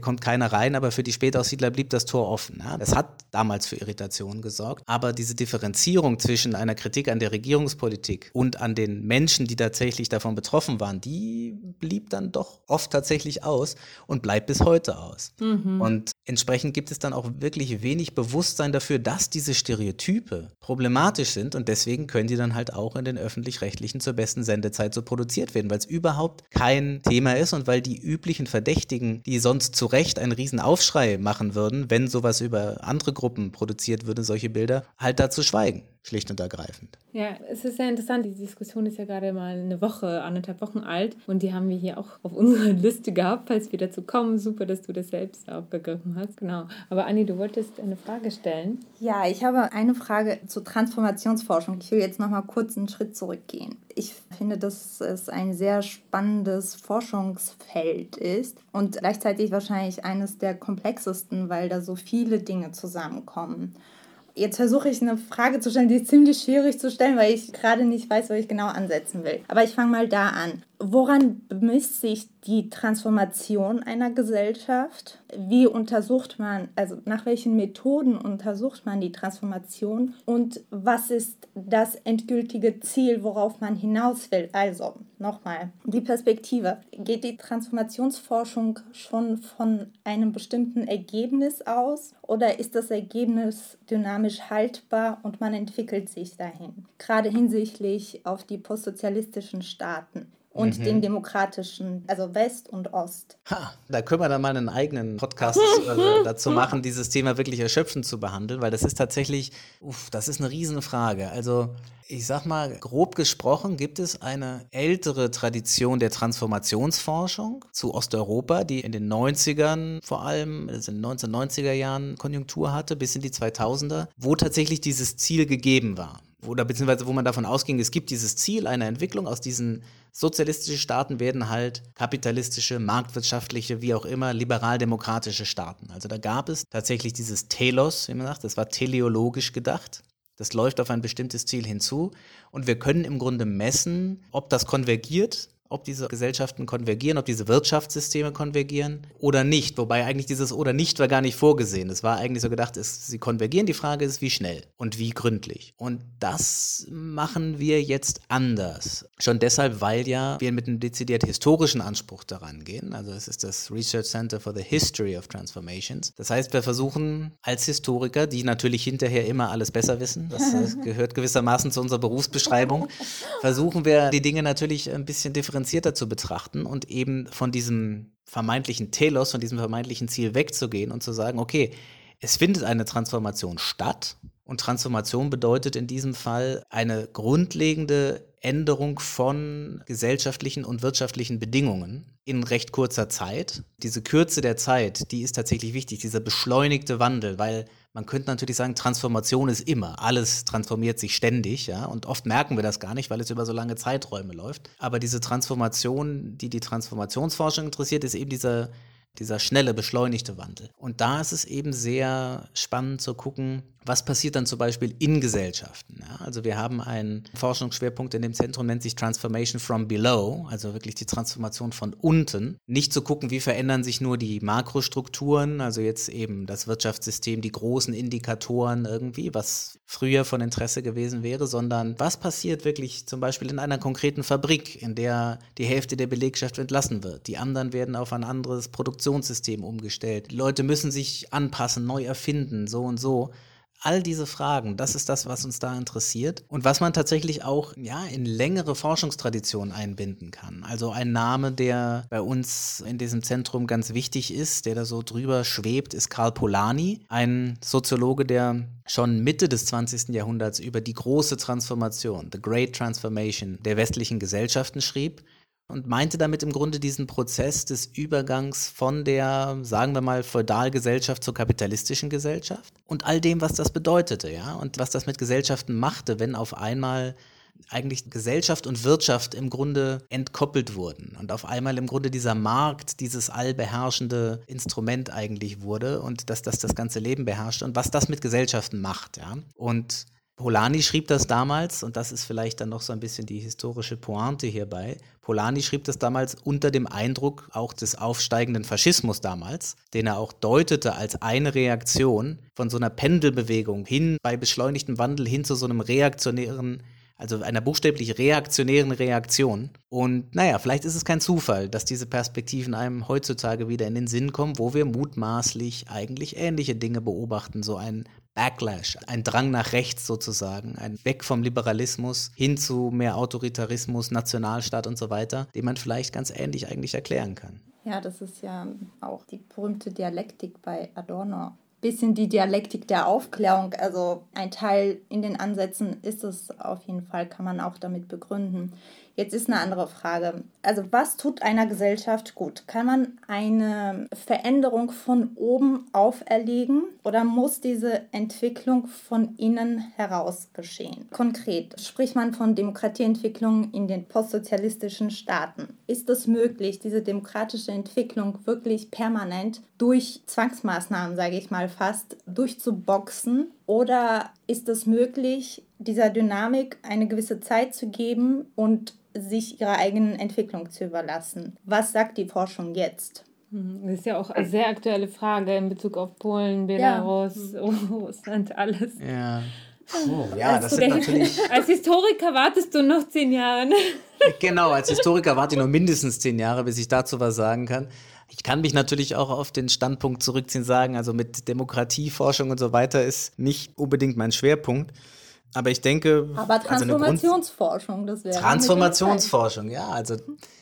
kommt keiner rein, aber für die Spätaussiedler blieb das Tor offen. Ja. Das hat damals für Irritationen gesorgt. Aber diese Differenzierung zwischen einer Kritik an der Regierungspolitik und an den Menschen, die tatsächlich davon betroffen waren, die blieb dann doch oft tatsächlich aus und bleibt bis heute aus. Mhm. Und entsprechend gibt es dann auch wirklich wenig Bewusstsein dafür, dass diese Stereotype problematisch sind und deswegen können die dann halt auch in den öffentlich-rechtlichen zur besten Sendezeit so produziert werden, weil es überhaupt kein Thema ist und weil die üblichen Verdächtigen, die sonst Recht einen riesen Aufschrei machen würden, wenn sowas über andere Gruppen produziert würde, solche Bilder, halt dazu schweigen schlicht und ergreifend. Ja, es ist sehr interessant. Die Diskussion ist ja gerade mal eine Woche, anderthalb Wochen alt und die haben wir hier auch auf unserer Liste gehabt, falls wir dazu kommen. Super, dass du das selbst aufgegriffen hast. Genau. Aber Anni, du wolltest eine Frage stellen. Ja, ich habe eine Frage zur Transformationsforschung. Ich will jetzt noch mal kurz einen Schritt zurückgehen. Ich finde, dass es ein sehr spannendes Forschungsfeld ist und gleichzeitig wahrscheinlich eines der komplexesten, weil da so viele Dinge zusammenkommen. Jetzt versuche ich eine Frage zu stellen, die ist ziemlich schwierig zu stellen, weil ich gerade nicht weiß, wo ich genau ansetzen will. Aber ich fange mal da an. Woran bemisst sich die Transformation einer Gesellschaft? Wie untersucht man, also nach welchen Methoden untersucht man die Transformation? Und was ist das endgültige Ziel, worauf man hinaus will? Also, nochmal, die Perspektive. Geht die Transformationsforschung schon von einem bestimmten Ergebnis aus oder ist das Ergebnis dynamisch haltbar und man entwickelt sich dahin? Gerade hinsichtlich auf die postsozialistischen Staaten und mhm. den demokratischen, also West und Ost. Ha, da können wir dann mal einen eigenen Podcast äh, dazu machen, dieses Thema wirklich erschöpfend zu behandeln, weil das ist tatsächlich, uff, das ist eine Frage. Also ich sag mal, grob gesprochen gibt es eine ältere Tradition der Transformationsforschung zu Osteuropa, die in den 90ern vor allem, also in den 1990er Jahren Konjunktur hatte, bis in die 2000er, wo tatsächlich dieses Ziel gegeben war oder beziehungsweise wo man davon ausging, es gibt dieses Ziel einer Entwicklung, aus diesen sozialistischen Staaten werden halt kapitalistische, marktwirtschaftliche, wie auch immer, liberal-demokratische Staaten. Also da gab es tatsächlich dieses Telos, wie man sagt, das war teleologisch gedacht. Das läuft auf ein bestimmtes Ziel hinzu und wir können im Grunde messen, ob das konvergiert ob diese Gesellschaften konvergieren, ob diese Wirtschaftssysteme konvergieren oder nicht. Wobei eigentlich dieses oder nicht war gar nicht vorgesehen. Es war eigentlich so gedacht, es, sie konvergieren. Die Frage ist, wie schnell und wie gründlich. Und das machen wir jetzt anders. Schon deshalb, weil ja wir mit einem dezidiert historischen Anspruch daran gehen. Also es ist das Research Center for the History of Transformations. Das heißt, wir versuchen als Historiker, die natürlich hinterher immer alles besser wissen, das gehört gewissermaßen zu unserer Berufsbeschreibung, versuchen wir die Dinge natürlich ein bisschen differenziert differenzierter zu betrachten und eben von diesem vermeintlichen Telos, von diesem vermeintlichen Ziel wegzugehen und zu sagen, okay, es findet eine Transformation statt und Transformation bedeutet in diesem Fall eine grundlegende Änderung von gesellschaftlichen und wirtschaftlichen Bedingungen in recht kurzer Zeit. Diese Kürze der Zeit, die ist tatsächlich wichtig, dieser beschleunigte Wandel, weil man könnte natürlich sagen, Transformation ist immer. Alles transformiert sich ständig, ja. Und oft merken wir das gar nicht, weil es über so lange Zeiträume läuft. Aber diese Transformation, die die Transformationsforschung interessiert, ist eben dieser dieser schnelle, beschleunigte Wandel. Und da ist es eben sehr spannend zu gucken, was passiert dann zum Beispiel in Gesellschaften. Ja, also wir haben einen Forschungsschwerpunkt in dem Zentrum, nennt sich Transformation from Below, also wirklich die Transformation von unten. Nicht zu gucken, wie verändern sich nur die Makrostrukturen, also jetzt eben das Wirtschaftssystem, die großen Indikatoren irgendwie, was früher von Interesse gewesen wäre, sondern was passiert wirklich zum Beispiel in einer konkreten Fabrik, in der die Hälfte der Belegschaft entlassen wird. Die anderen werden auf ein anderes Produktionssystem umgestellt. Die Leute müssen sich anpassen, neu erfinden, so und so. All diese Fragen, das ist das, was uns da interessiert und was man tatsächlich auch ja, in längere Forschungstraditionen einbinden kann. Also ein Name, der bei uns in diesem Zentrum ganz wichtig ist, der da so drüber schwebt, ist Karl Polanyi, ein Soziologe, der schon Mitte des 20. Jahrhunderts über die große Transformation, The Great Transformation der westlichen Gesellschaften schrieb und meinte damit im Grunde diesen Prozess des Übergangs von der, sagen wir mal, Feudalgesellschaft zur kapitalistischen Gesellschaft und all dem, was das bedeutete, ja, und was das mit Gesellschaften machte, wenn auf einmal eigentlich Gesellschaft und Wirtschaft im Grunde entkoppelt wurden und auf einmal im Grunde dieser Markt dieses allbeherrschende Instrument eigentlich wurde und dass das das ganze Leben beherrscht und was das mit Gesellschaften macht, ja. Und Polanyi schrieb das damals, und das ist vielleicht dann noch so ein bisschen die historische Pointe hierbei. Polanyi schrieb das damals unter dem Eindruck auch des aufsteigenden Faschismus damals, den er auch deutete als eine Reaktion von so einer Pendelbewegung hin bei beschleunigtem Wandel hin zu so einem reaktionären also einer buchstäblich reaktionären Reaktion. Und naja, vielleicht ist es kein Zufall, dass diese Perspektiven einem heutzutage wieder in den Sinn kommen, wo wir mutmaßlich eigentlich ähnliche Dinge beobachten, so ein Backlash, ein Drang nach rechts sozusagen, ein Weg vom Liberalismus hin zu mehr Autoritarismus, Nationalstaat und so weiter, den man vielleicht ganz ähnlich eigentlich erklären kann. Ja, das ist ja auch die berühmte Dialektik bei Adorno. Bisschen die Dialektik der Aufklärung, also ein Teil in den Ansätzen ist es auf jeden Fall, kann man auch damit begründen. Jetzt ist eine andere Frage. Also was tut einer Gesellschaft gut? Kann man eine Veränderung von oben auferlegen oder muss diese Entwicklung von innen heraus geschehen? Konkret spricht man von Demokratieentwicklung in den postsozialistischen Staaten. Ist es möglich, diese demokratische Entwicklung wirklich permanent durch Zwangsmaßnahmen, sage ich mal fast, durchzuboxen? Oder ist es möglich, dieser Dynamik eine gewisse Zeit zu geben und sich ihrer eigenen Entwicklung zu überlassen. Was sagt die Forschung jetzt? Hm, das ist ja auch eine sehr aktuelle Frage in Bezug auf Polen, Belarus, ja. Russland, alles. Ja. Oh, ja, das sind natürlich. Als Historiker wartest du noch zehn Jahre. Ne? Genau, als Historiker warte ich noch mindestens zehn Jahre, bis ich dazu was sagen kann. Ich kann mich natürlich auch auf den Standpunkt zurückziehen, sagen, also mit Demokratieforschung und so weiter ist nicht unbedingt mein Schwerpunkt. Aber ich denke. Aber Transformationsforschung, also das wäre. Transformationsforschung, ja. Also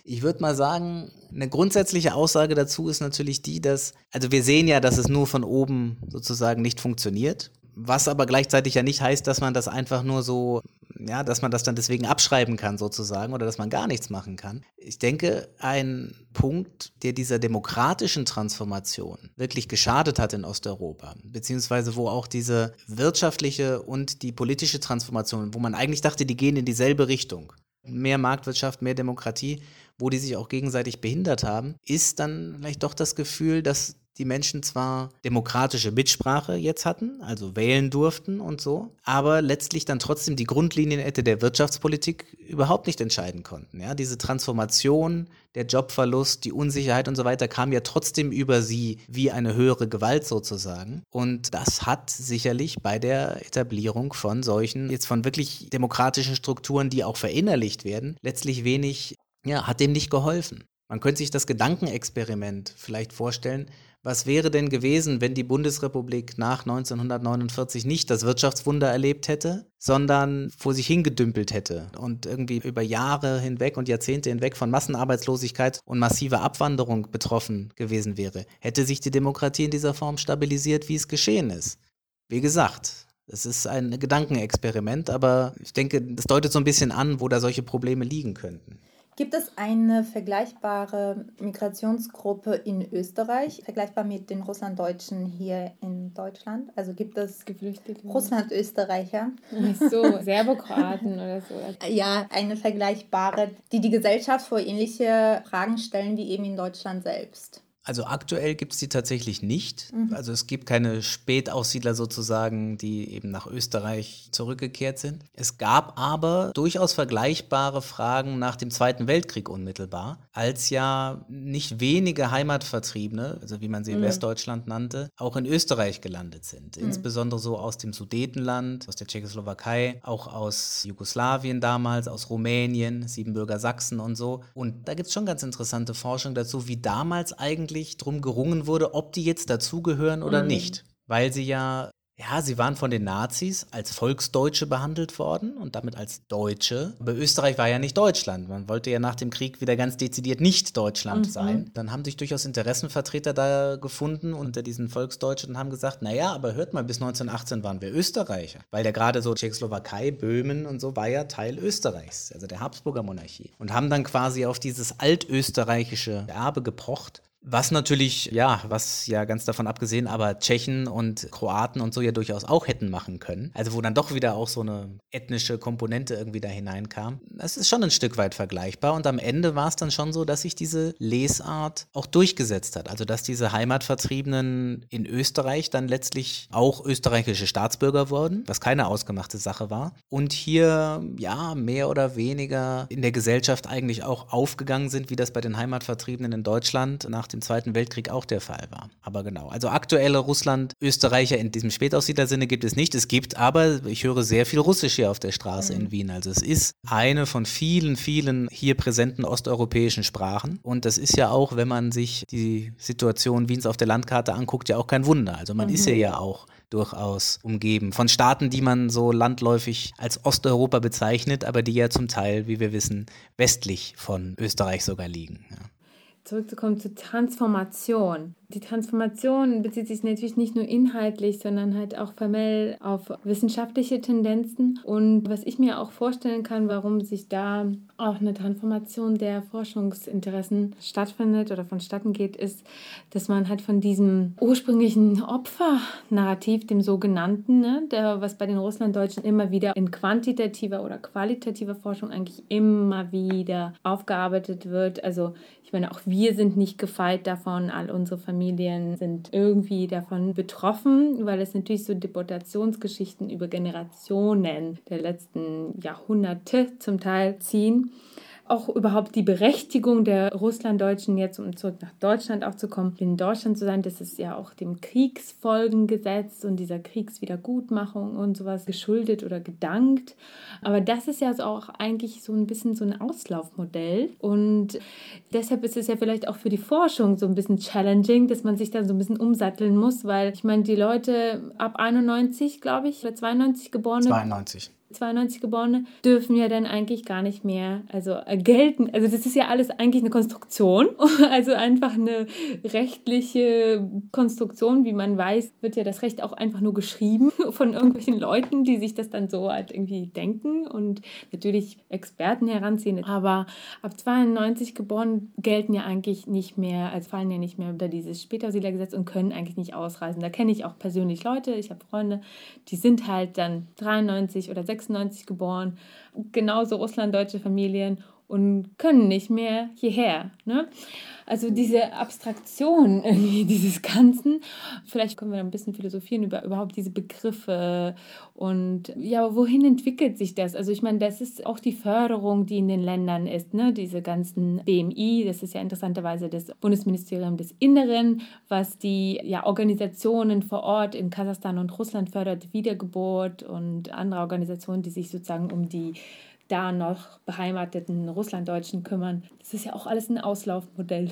ich würde mal sagen, eine grundsätzliche Aussage dazu ist natürlich die, dass, also wir sehen ja, dass es nur von oben sozusagen nicht funktioniert. Was aber gleichzeitig ja nicht heißt, dass man das einfach nur so ja, dass man das dann deswegen abschreiben kann sozusagen oder dass man gar nichts machen kann. Ich denke, ein Punkt, der dieser demokratischen Transformation wirklich geschadet hat in Osteuropa, beziehungsweise wo auch diese wirtschaftliche und die politische Transformation, wo man eigentlich dachte, die gehen in dieselbe Richtung, mehr Marktwirtschaft, mehr Demokratie, wo die sich auch gegenseitig behindert haben, ist dann vielleicht doch das Gefühl, dass die Menschen zwar demokratische Mitsprache jetzt hatten, also wählen durften und so, aber letztlich dann trotzdem die Grundlinienette der Wirtschaftspolitik überhaupt nicht entscheiden konnten. Ja, diese Transformation, der Jobverlust, die Unsicherheit und so weiter kam ja trotzdem über sie wie eine höhere Gewalt sozusagen. Und das hat sicherlich bei der Etablierung von solchen, jetzt von wirklich demokratischen Strukturen, die auch verinnerlicht werden, letztlich wenig, ja, hat dem nicht geholfen. Man könnte sich das Gedankenexperiment vielleicht vorstellen, was wäre denn gewesen, wenn die Bundesrepublik nach 1949 nicht das Wirtschaftswunder erlebt hätte, sondern vor sich hingedümpelt hätte und irgendwie über Jahre hinweg und Jahrzehnte hinweg von Massenarbeitslosigkeit und massiver Abwanderung betroffen gewesen wäre? Hätte sich die Demokratie in dieser Form stabilisiert, wie es geschehen ist? Wie gesagt, Es ist ein Gedankenexperiment, aber ich denke, das deutet so ein bisschen an, wo da solche Probleme liegen könnten. Gibt es eine vergleichbare Migrationsgruppe in Österreich, vergleichbar mit den Russlanddeutschen hier in Deutschland? Also gibt es Geflüchtete? Russland-Österreicher? so, Serbokroaten oder so. Ja, eine vergleichbare, die die Gesellschaft vor ähnliche Fragen stellen wie eben in Deutschland selbst. Also aktuell gibt es die tatsächlich nicht. Mhm. Also es gibt keine Spätaussiedler sozusagen, die eben nach Österreich zurückgekehrt sind. Es gab aber durchaus vergleichbare Fragen nach dem Zweiten Weltkrieg unmittelbar, als ja nicht wenige Heimatvertriebene, also wie man sie in mhm. Westdeutschland nannte, auch in Österreich gelandet sind. Mhm. Insbesondere so aus dem Sudetenland, aus der Tschechoslowakei, auch aus Jugoslawien damals, aus Rumänien, Siebenbürger Sachsen und so. Und da gibt es schon ganz interessante Forschung dazu, wie damals eigentlich eigentlich drum gerungen wurde, ob die jetzt dazugehören oder mhm. nicht. Weil sie ja, ja, sie waren von den Nazis als Volksdeutsche behandelt worden und damit als Deutsche. Aber Österreich war ja nicht Deutschland. Man wollte ja nach dem Krieg wieder ganz dezidiert nicht Deutschland mhm. sein. Dann haben sich durchaus Interessenvertreter da gefunden unter diesen Volksdeutschen und haben gesagt, naja, aber hört mal, bis 1918 waren wir Österreicher. Weil ja gerade so Tschechoslowakei, Böhmen und so war ja Teil Österreichs, also der Habsburger Monarchie. Und haben dann quasi auf dieses altösterreichische Erbe gepocht was natürlich, ja, was ja ganz davon abgesehen, aber Tschechen und Kroaten und so ja durchaus auch hätten machen können. Also wo dann doch wieder auch so eine ethnische Komponente irgendwie da hineinkam. Das ist schon ein Stück weit vergleichbar und am Ende war es dann schon so, dass sich diese Lesart auch durchgesetzt hat. Also dass diese Heimatvertriebenen in Österreich dann letztlich auch österreichische Staatsbürger wurden, was keine ausgemachte Sache war. Und hier, ja, mehr oder weniger in der Gesellschaft eigentlich auch aufgegangen sind, wie das bei den Heimatvertriebenen in Deutschland nach dem Zweiten Weltkrieg auch der Fall war. Aber genau, also aktuelle Russland-Österreicher in diesem Spätaussiedler-Sinne gibt es nicht. Es gibt aber, ich höre sehr viel Russisch hier auf der Straße mhm. in Wien. Also es ist eine von vielen, vielen hier präsenten osteuropäischen Sprachen. Und das ist ja auch, wenn man sich die Situation Wiens auf der Landkarte anguckt, ja auch kein Wunder. Also man mhm. ist ja ja auch durchaus umgeben. Von Staaten, die man so landläufig als Osteuropa bezeichnet, aber die ja zum Teil, wie wir wissen, westlich von Österreich sogar liegen. Zurückzukommen zur Transformation. Die Transformation bezieht sich natürlich nicht nur inhaltlich, sondern halt auch formell auf wissenschaftliche Tendenzen. Und was ich mir auch vorstellen kann, warum sich da auch eine Transformation der Forschungsinteressen stattfindet oder vonstatten geht, ist, dass man halt von diesem ursprünglichen Opfernarrativ, dem sogenannten, ne, der, was bei den Russlanddeutschen immer wieder in quantitativer oder qualitativer Forschung eigentlich immer wieder aufgearbeitet wird. Also ich meine, auch wir sind nicht gefeit davon, all unsere Familien sind irgendwie davon betroffen, weil es natürlich so Deportationsgeschichten über Generationen der letzten Jahrhunderte zum Teil ziehen auch überhaupt die Berechtigung der Russlanddeutschen jetzt, um zurück nach Deutschland auch zu kommen, in Deutschland zu sein, das ist ja auch dem Kriegsfolgengesetz und dieser Kriegswiedergutmachung und sowas geschuldet oder gedankt. Aber das ist ja auch eigentlich so ein bisschen so ein Auslaufmodell und deshalb ist es ja vielleicht auch für die Forschung so ein bisschen challenging, dass man sich da so ein bisschen umsatteln muss, weil ich meine, die Leute ab 91, glaube ich, oder 92 geborene. 92. 92 Geborene dürfen ja dann eigentlich gar nicht mehr also äh, gelten. Also das ist ja alles eigentlich eine Konstruktion, also einfach eine rechtliche Konstruktion, wie man weiß, wird ja das Recht auch einfach nur geschrieben von irgendwelchen Leuten, die sich das dann so halt irgendwie denken und natürlich Experten heranziehen. Aber ab 92 geboren gelten ja eigentlich nicht mehr, als fallen ja nicht mehr unter dieses Spätaussiedlergesetz und können eigentlich nicht ausreisen. Da kenne ich auch persönlich Leute, ich habe Freunde, die sind halt dann 93 oder 96 96 geboren, genauso russlanddeutsche Familien und können nicht mehr hierher. Ne? Also diese Abstraktion irgendwie dieses Ganzen. Vielleicht können wir ein bisschen philosophieren über überhaupt diese Begriffe und ja, wohin entwickelt sich das? Also ich meine, das ist auch die Förderung, die in den Ländern ist, ne? Diese ganzen BMI, das ist ja interessanterweise das Bundesministerium des Inneren, was die ja, Organisationen vor Ort in Kasachstan und Russland fördert, Wiedergeburt und andere Organisationen, die sich sozusagen um die da noch beheimateten Russlanddeutschen kümmern. Das ist ja auch alles ein Auslaufmodell.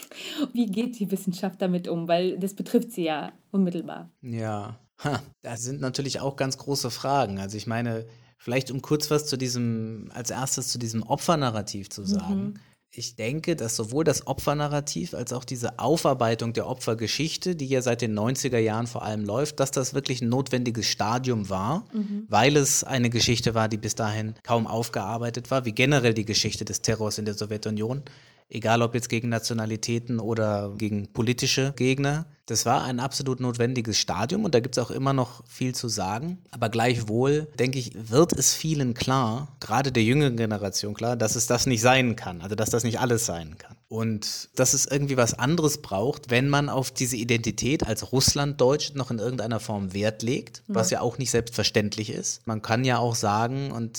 Wie geht die Wissenschaft damit um? Weil das betrifft sie ja unmittelbar. Ja, ha, das sind natürlich auch ganz große Fragen. Also ich meine, vielleicht um kurz was zu diesem, als erstes zu diesem Opfernarrativ zu sagen. Mhm ich denke, dass sowohl das Opfernarrativ als auch diese Aufarbeitung der Opfergeschichte, die ja seit den 90er Jahren vor allem läuft, dass das wirklich ein notwendiges Stadium war, mhm. weil es eine Geschichte war, die bis dahin kaum aufgearbeitet war, wie generell die Geschichte des Terrors in der Sowjetunion egal ob jetzt gegen Nationalitäten oder gegen politische Gegner. Das war ein absolut notwendiges Stadium und da gibt es auch immer noch viel zu sagen. Aber gleichwohl, denke ich, wird es vielen klar, gerade der jüngeren Generation klar, dass es das nicht sein kann, also dass das nicht alles sein kann. Und dass es irgendwie was anderes braucht, wenn man auf diese Identität als Russlanddeutsch noch in irgendeiner Form Wert legt, was ja auch nicht selbstverständlich ist. Man kann ja auch sagen, und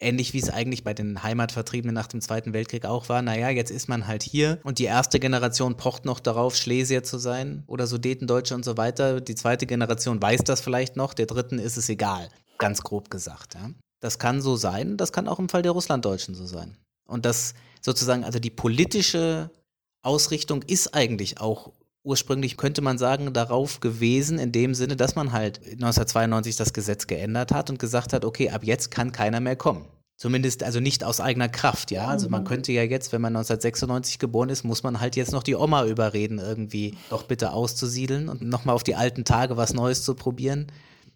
Ähnlich wie es eigentlich bei den Heimatvertriebenen nach dem Zweiten Weltkrieg auch war. Naja, jetzt ist man halt hier und die erste Generation pocht noch darauf, Schlesier zu sein oder Sudetendeutsche und so weiter. Die zweite Generation weiß das vielleicht noch, der dritten ist es egal. Ganz grob gesagt. Ja. Das kann so sein, das kann auch im Fall der Russlanddeutschen so sein. Und das sozusagen, also die politische Ausrichtung ist eigentlich auch ursprünglich, könnte man sagen, darauf gewesen, in dem Sinne, dass man halt 1992 das Gesetz geändert hat und gesagt hat, okay, ab jetzt kann keiner mehr kommen. Zumindest also nicht aus eigener Kraft, ja. Also man mhm. könnte ja jetzt, wenn man 1996 geboren ist, muss man halt jetzt noch die Oma überreden, irgendwie doch bitte auszusiedeln und nochmal auf die alten Tage was Neues zu probieren.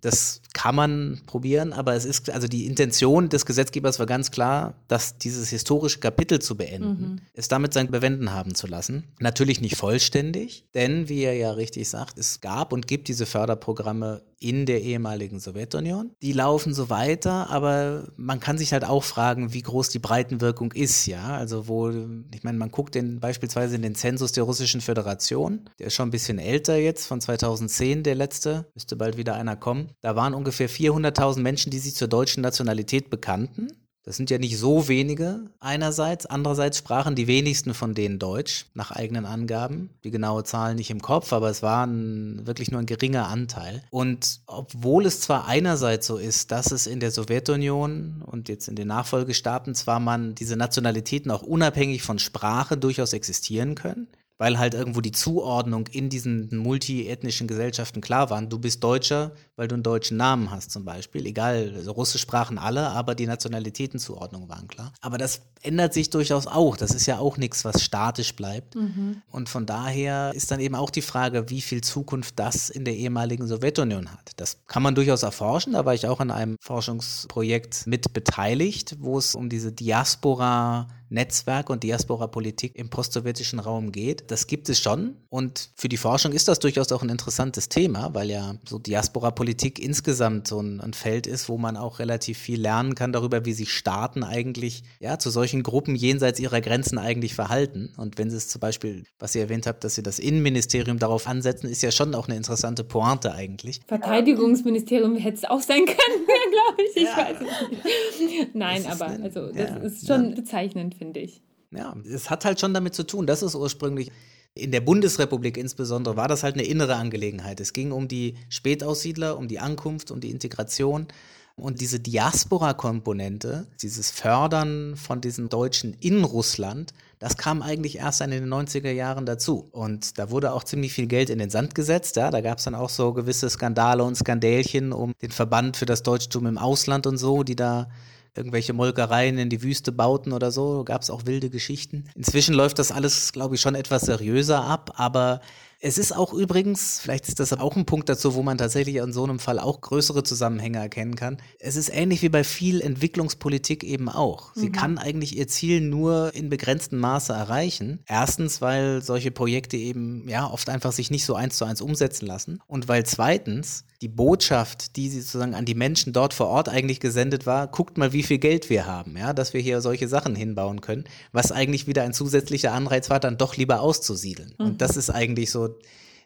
Das kann man probieren, aber es ist, also die Intention des Gesetzgebers war ganz klar, dass dieses historische Kapitel zu beenden, mhm. es damit sein Bewenden haben zu lassen. Natürlich nicht vollständig, denn wie er ja richtig sagt, es gab und gibt diese Förderprogramme in der ehemaligen Sowjetunion. Die laufen so weiter, aber man kann sich halt auch fragen, wie groß die Breitenwirkung ist, ja. Also wo, ich meine, man guckt den, beispielsweise in den Zensus der Russischen Föderation, der ist schon ein bisschen älter jetzt, von 2010 der letzte, müsste bald wieder einer kommen. Da waren ungefähr 400.000 Menschen, die sich zur deutschen Nationalität bekannten. Das sind ja nicht so wenige einerseits. Andererseits sprachen die wenigsten von denen Deutsch, nach eigenen Angaben. Die genaue Zahl nicht im Kopf, aber es war wirklich nur ein geringer Anteil. Und obwohl es zwar einerseits so ist, dass es in der Sowjetunion und jetzt in den Nachfolgestaaten zwar man diese Nationalitäten auch unabhängig von Sprache durchaus existieren können, weil halt irgendwo die Zuordnung in diesen multiethnischen Gesellschaften klar war. Du bist Deutscher, weil du einen deutschen Namen hast zum Beispiel. Egal, also Russisch sprachen alle, aber die Nationalitätenzuordnung waren klar. Aber das ändert sich durchaus auch. Das ist ja auch nichts, was statisch bleibt. Mhm. Und von daher ist dann eben auch die Frage, wie viel Zukunft das in der ehemaligen Sowjetunion hat. Das kann man durchaus erforschen. Da war ich auch an einem Forschungsprojekt mit beteiligt, wo es um diese Diaspora Netzwerk und Diaspora-Politik im postsowjetischen Raum geht. Das gibt es schon. Und für die Forschung ist das durchaus auch ein interessantes Thema, weil ja so Diaspora-Politik insgesamt so ein, ein, Feld ist, wo man auch relativ viel lernen kann darüber, wie sich Staaten eigentlich ja, zu solchen Gruppen jenseits ihrer Grenzen eigentlich verhalten. Und wenn sie es zum Beispiel, was ihr erwähnt habt, dass sie das Innenministerium darauf ansetzen, ist ja schon auch eine interessante Pointe eigentlich. Verteidigungsministerium hätte es auch sein können, glaube ich. Ich ja. weiß es nicht. Nein, aber ein, also das ja, ist schon ja. bezeichnend, finde ich. Ja, es hat halt schon damit zu tun, dass es ursprünglich in der Bundesrepublik insbesondere war das halt eine innere Angelegenheit. Es ging um die Spätaussiedler, um die Ankunft, um die Integration. Und diese Diaspora-Komponente, dieses Fördern von diesen Deutschen in Russland, das kam eigentlich erst in den 90er Jahren dazu. Und da wurde auch ziemlich viel Geld in den Sand gesetzt. Ja? Da gab es dann auch so gewisse Skandale und Skandälchen um den Verband für das Deutschtum im Ausland und so, die da irgendwelche Molkereien in die Wüste bauten oder so. Gab es auch wilde Geschichten. Inzwischen läuft das alles, glaube ich, schon etwas seriöser ab, aber es ist auch übrigens, vielleicht ist das auch ein Punkt dazu, wo man tatsächlich in so einem Fall auch größere Zusammenhänge erkennen kann. Es ist ähnlich wie bei viel Entwicklungspolitik eben auch. Sie mhm. kann eigentlich ihr Ziel nur in begrenztem Maße erreichen. Erstens, weil solche Projekte eben ja oft einfach sich nicht so eins zu eins umsetzen lassen. Und weil zweitens die Botschaft, die sozusagen an die Menschen dort vor Ort eigentlich gesendet war, guckt mal, wie viel Geld wir haben, ja, dass wir hier solche Sachen hinbauen können, was eigentlich wieder ein zusätzlicher Anreiz war, dann doch lieber auszusiedeln. Mhm. Und das ist eigentlich so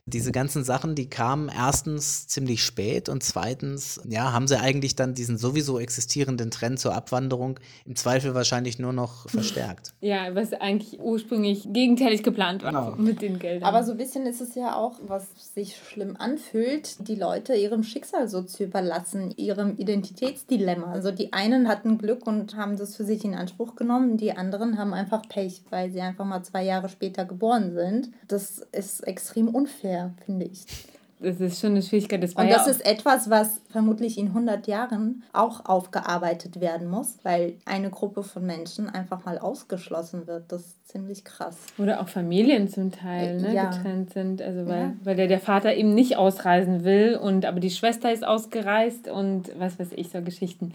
diese ganzen Sachen, die kamen erstens ziemlich spät und zweitens, ja, haben sie eigentlich dann diesen sowieso existierenden Trend zur Abwanderung im Zweifel wahrscheinlich nur noch verstärkt. Ja, was eigentlich ursprünglich gegenteilig geplant war genau. mit den Geldern. Aber so ein bisschen ist es ja auch, was sich schlimm anfühlt, die Leute ihrem Schicksal so zu überlassen, ihrem Identitätsdilemma. Also die einen hatten Glück und haben das für sich in Anspruch genommen, die anderen haben einfach Pech, weil sie einfach mal zwei Jahre später geboren sind. Das ist extrem unfair schwer, finde ich. das ist schon eine Schwierigkeit. Das und das ja ist etwas, was vermutlich in 100 Jahren auch aufgearbeitet werden muss, weil eine Gruppe von Menschen einfach mal ausgeschlossen wird. Das ist ziemlich krass. Oder auch Familien zum Teil ne, ja. getrennt sind. Also weil, ja. weil der, der Vater eben nicht ausreisen will und aber die Schwester ist ausgereist und was weiß ich, so Geschichten.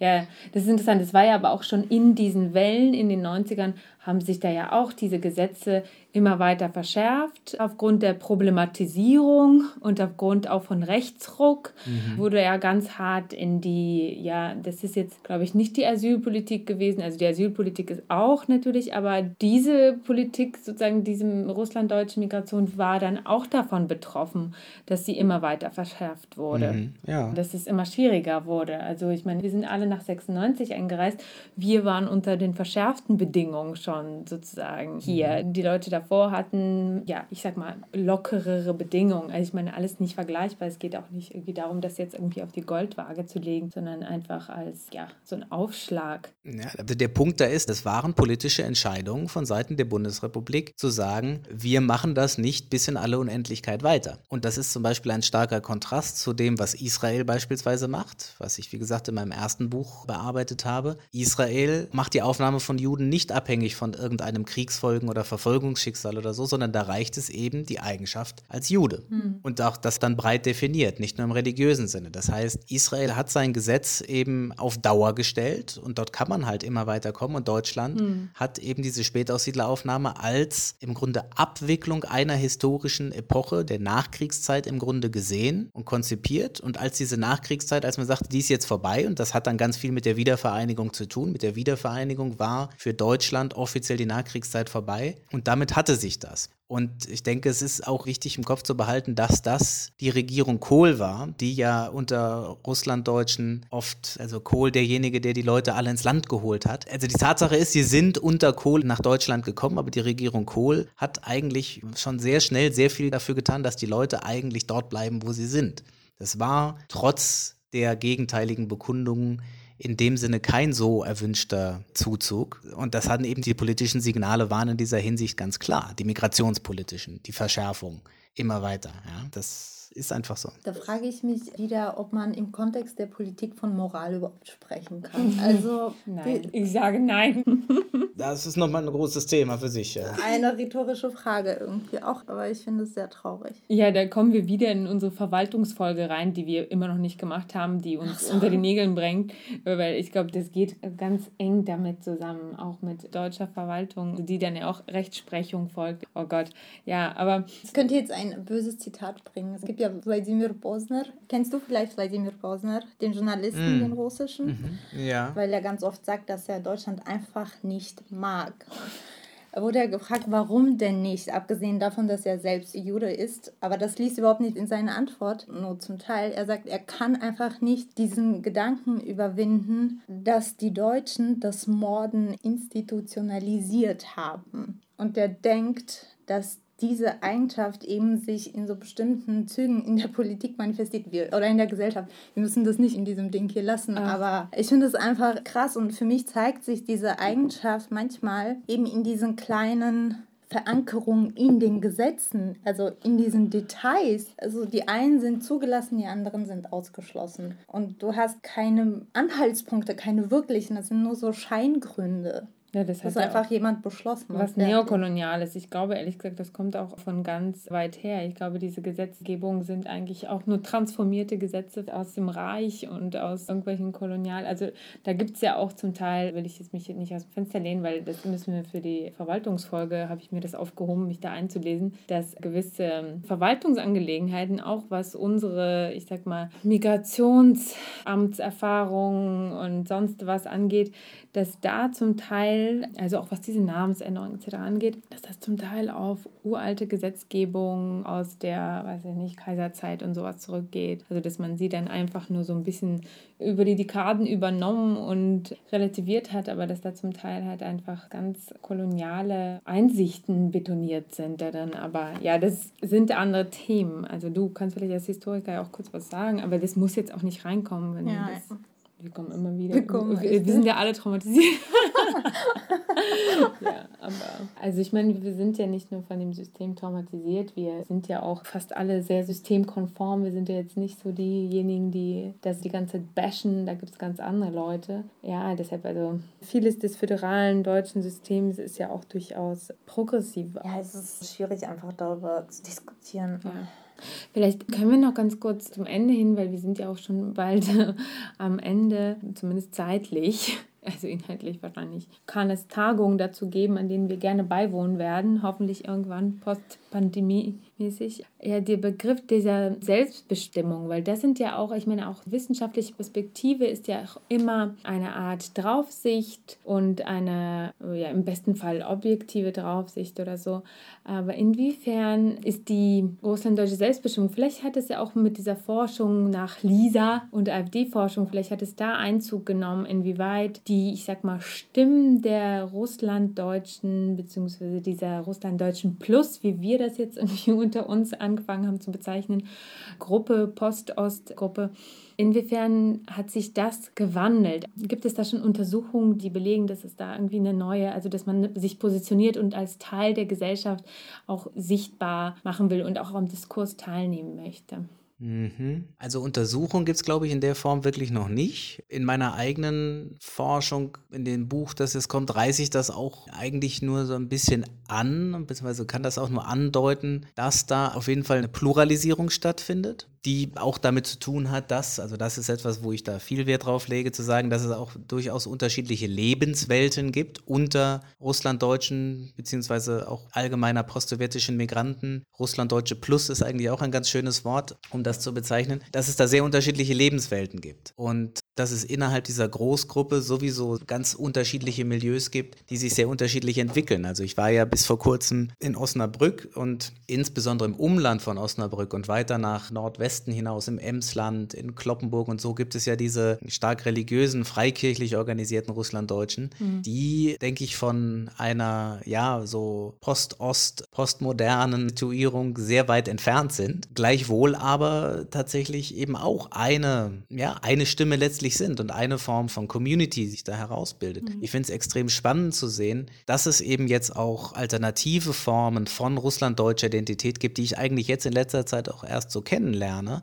Ja, das ist interessant. Das war ja aber auch schon in diesen Wellen in den 90ern, haben sich da ja auch diese Gesetze immer weiter verschärft. Aufgrund der Problematisierung und aufgrund auch von Rechtsruck mhm. wurde ja ganz hart in die, ja, das ist jetzt, glaube ich, nicht die Asylpolitik gewesen. Also die Asylpolitik ist auch natürlich, aber diese Politik, sozusagen diesem russlanddeutschen Migration, war dann auch davon betroffen, dass sie immer weiter verschärft wurde. Mhm. Ja. Dass es immer schwieriger wurde. Also ich meine, wir sind alle nach 96 eingereist. Wir waren unter den verschärften Bedingungen schon sozusagen hier. Mhm. Die Leute davor hatten, ja, ich sag mal, lockerere Bedingungen. Also ich meine, alles nicht vergleichbar. Es geht auch nicht irgendwie darum, das jetzt irgendwie auf die Goldwaage zu legen, sondern einfach als, ja, so ein Aufschlag. Ja, der Punkt da ist, es waren politische Entscheidungen von Seiten der Bundesrepublik zu sagen, wir machen das nicht bis in alle Unendlichkeit weiter. Und das ist zum Beispiel ein starker Kontrast zu dem, was Israel beispielsweise macht, was ich, wie gesagt, in meinem ersten Buch bearbeitet habe. Israel macht die Aufnahme von Juden nicht abhängig von irgendeinem Kriegsfolgen- oder Verfolgungsschicksal oder so, sondern da reicht es eben die Eigenschaft als Jude. Mhm. Und auch das dann breit definiert, nicht nur im religiösen Sinne. Das heißt, Israel hat sein Gesetz eben auf Dauer gestellt und dort kann man halt immer weiter kommen. Und Deutschland mhm. hat eben diese Spätaussiedleraufnahme als im Grunde Abwicklung einer historischen Epoche der Nachkriegszeit im Grunde gesehen und konzipiert. Und als diese Nachkriegszeit, als man sagte, die ist jetzt vorbei und das hat dann ganz viel mit der Wiedervereinigung zu tun. Mit der Wiedervereinigung war für Deutschland offiziell die Nachkriegszeit vorbei und damit hatte sich das. Und ich denke, es ist auch wichtig im Kopf zu behalten, dass das die Regierung Kohl war, die ja unter Russlanddeutschen oft, also Kohl derjenige, der die Leute alle ins Land geholt hat. Also die Tatsache ist, sie sind unter Kohl nach Deutschland gekommen, aber die Regierung Kohl hat eigentlich schon sehr schnell sehr viel dafür getan, dass die Leute eigentlich dort bleiben, wo sie sind. Das war trotz der gegenteiligen Bekundungen in dem Sinne kein so erwünschter Zuzug. Und das hatten eben die politischen Signale waren in dieser Hinsicht ganz klar. Die migrationspolitischen, die Verschärfung immer weiter. Ja, das ist einfach so. Da frage ich mich wieder, ob man im Kontext der Politik von Moral überhaupt sprechen kann. Also nein. Ich sage nein. Das ist nochmal ein großes Thema für sich. Ja. Eine rhetorische Frage irgendwie auch, aber ich finde es sehr traurig. Ja, da kommen wir wieder in unsere Verwaltungsfolge rein, die wir immer noch nicht gemacht haben, die uns so. unter die Nägeln bringt, weil ich glaube, das geht ganz eng damit zusammen, auch mit deutscher Verwaltung, die dann ja auch Rechtsprechung folgt. Oh Gott, ja, aber... Ich könnte jetzt ein böses Zitat bringen. Es gibt ja Wladimir Posner. Kennst du vielleicht Wladimir Posner, den Journalisten, mm. den russischen? Mhm. Ja. Weil er ganz oft sagt, dass er Deutschland einfach nicht mag. Er wurde ja gefragt, warum denn nicht, abgesehen davon, dass er selbst Jude ist. Aber das liest überhaupt nicht in seine Antwort, nur zum Teil. Er sagt, er kann einfach nicht diesen Gedanken überwinden, dass die Deutschen das Morden institutionalisiert haben. Und er denkt, dass diese Eigenschaft eben sich in so bestimmten Zügen in der Politik manifestiert wird oder in der Gesellschaft. Wir müssen das nicht in diesem Ding hier lassen, ah. aber ich finde es einfach krass und für mich zeigt sich diese Eigenschaft manchmal eben in diesen kleinen Verankerungen in den Gesetzen, also in diesen Details. Also die einen sind zugelassen, die anderen sind ausgeschlossen. Und du hast keine Anhaltspunkte, keine wirklichen, das sind nur so Scheingründe. Ja, das hat einfach auch jemand beschlossen. Was Neokoloniales. Ich glaube, ehrlich gesagt, das kommt auch von ganz weit her. Ich glaube, diese Gesetzgebungen sind eigentlich auch nur transformierte Gesetze aus dem Reich und aus irgendwelchen Kolonial. Also da gibt es ja auch zum Teil, will ich jetzt mich nicht aus dem Fenster lehnen, weil das müssen wir für die Verwaltungsfolge, habe ich mir das aufgehoben, mich da einzulesen, dass gewisse Verwaltungsangelegenheiten, auch was unsere, ich sag mal, Migrationsamtserfahrungen und sonst was angeht, dass da zum Teil, also auch was diese Namensänderung etc. angeht, dass das zum Teil auf uralte Gesetzgebung aus der, weiß ich nicht, Kaiserzeit und sowas zurückgeht. Also dass man sie dann einfach nur so ein bisschen über die Dekaden übernommen und relativiert hat, aber dass da zum Teil halt einfach ganz koloniale Einsichten betoniert sind da dann. Aber ja, das sind andere Themen. Also du kannst vielleicht als Historiker ja auch kurz was sagen, aber das muss jetzt auch nicht reinkommen, wenn ja, das wir kommen immer wieder. Wir, kommen wir, wir sind ja alle traumatisiert. ja, aber also ich meine, wir sind ja nicht nur von dem System traumatisiert, wir sind ja auch fast alle sehr systemkonform. Wir sind ja jetzt nicht so diejenigen, die das die ganze Zeit bashen. Da gibt es ganz andere Leute. Ja, deshalb also vieles des föderalen deutschen Systems ist ja auch durchaus progressiv. Ja, es ist schwierig einfach darüber zu diskutieren. Ja. Vielleicht können wir noch ganz kurz zum Ende hin, weil wir sind ja auch schon bald am Ende, zumindest zeitlich, also inhaltlich wahrscheinlich, kann es Tagungen dazu geben, an denen wir gerne beiwohnen werden, hoffentlich irgendwann post-Pandemie mäßig, ja, der Begriff dieser Selbstbestimmung, weil das sind ja auch, ich meine, auch wissenschaftliche Perspektive ist ja auch immer eine Art Draufsicht und eine, ja, im besten Fall objektive Draufsicht oder so. Aber inwiefern ist die russlanddeutsche Selbstbestimmung, vielleicht hat es ja auch mit dieser Forschung nach Lisa und AfD-Forschung, vielleicht hat es da Einzug genommen, inwieweit die, ich sag mal, Stimmen der Russlanddeutschen, beziehungsweise dieser Russlanddeutschen Plus, wie wir das jetzt irgendwie unter uns angefangen haben zu bezeichnen, Gruppe, Post-Ost-Gruppe. Inwiefern hat sich das gewandelt? Gibt es da schon Untersuchungen, die belegen, dass es da irgendwie eine neue, also dass man sich positioniert und als Teil der Gesellschaft auch sichtbar machen will und auch am Diskurs teilnehmen möchte? Mhm. Also Untersuchung gibt es, glaube ich, in der Form wirklich noch nicht. In meiner eigenen Forschung, in dem Buch, das jetzt kommt, reiße ich das auch eigentlich nur so ein bisschen an, beziehungsweise kann das auch nur andeuten, dass da auf jeden Fall eine Pluralisierung stattfindet die auch damit zu tun hat, dass, also das ist etwas, wo ich da viel Wert drauf lege, zu sagen, dass es auch durchaus unterschiedliche Lebenswelten gibt unter Russlanddeutschen beziehungsweise auch allgemeiner postsowjetischen Migranten. Russlanddeutsche Plus ist eigentlich auch ein ganz schönes Wort, um das zu bezeichnen, dass es da sehr unterschiedliche Lebenswelten gibt. Und dass es innerhalb dieser Großgruppe sowieso ganz unterschiedliche Milieus gibt, die sich sehr unterschiedlich entwickeln. Also ich war ja bis vor kurzem in Osnabrück und insbesondere im Umland von Osnabrück und weiter nach Nordwesten hinaus im Emsland, in Kloppenburg und so gibt es ja diese stark religiösen, freikirchlich organisierten Russlanddeutschen, mhm. die, denke ich, von einer, ja, so Post-Ost, postmodernen Situierung sehr weit entfernt sind. Gleichwohl aber tatsächlich eben auch eine, ja, eine Stimme letztlich unterschiedlich sind und eine Form von Community sich da herausbildet. Mhm. Ich finde es extrem spannend zu sehen, dass es eben jetzt auch alternative Formen von russlanddeutscher Identität gibt, die ich eigentlich jetzt in letzter Zeit auch erst so kennenlerne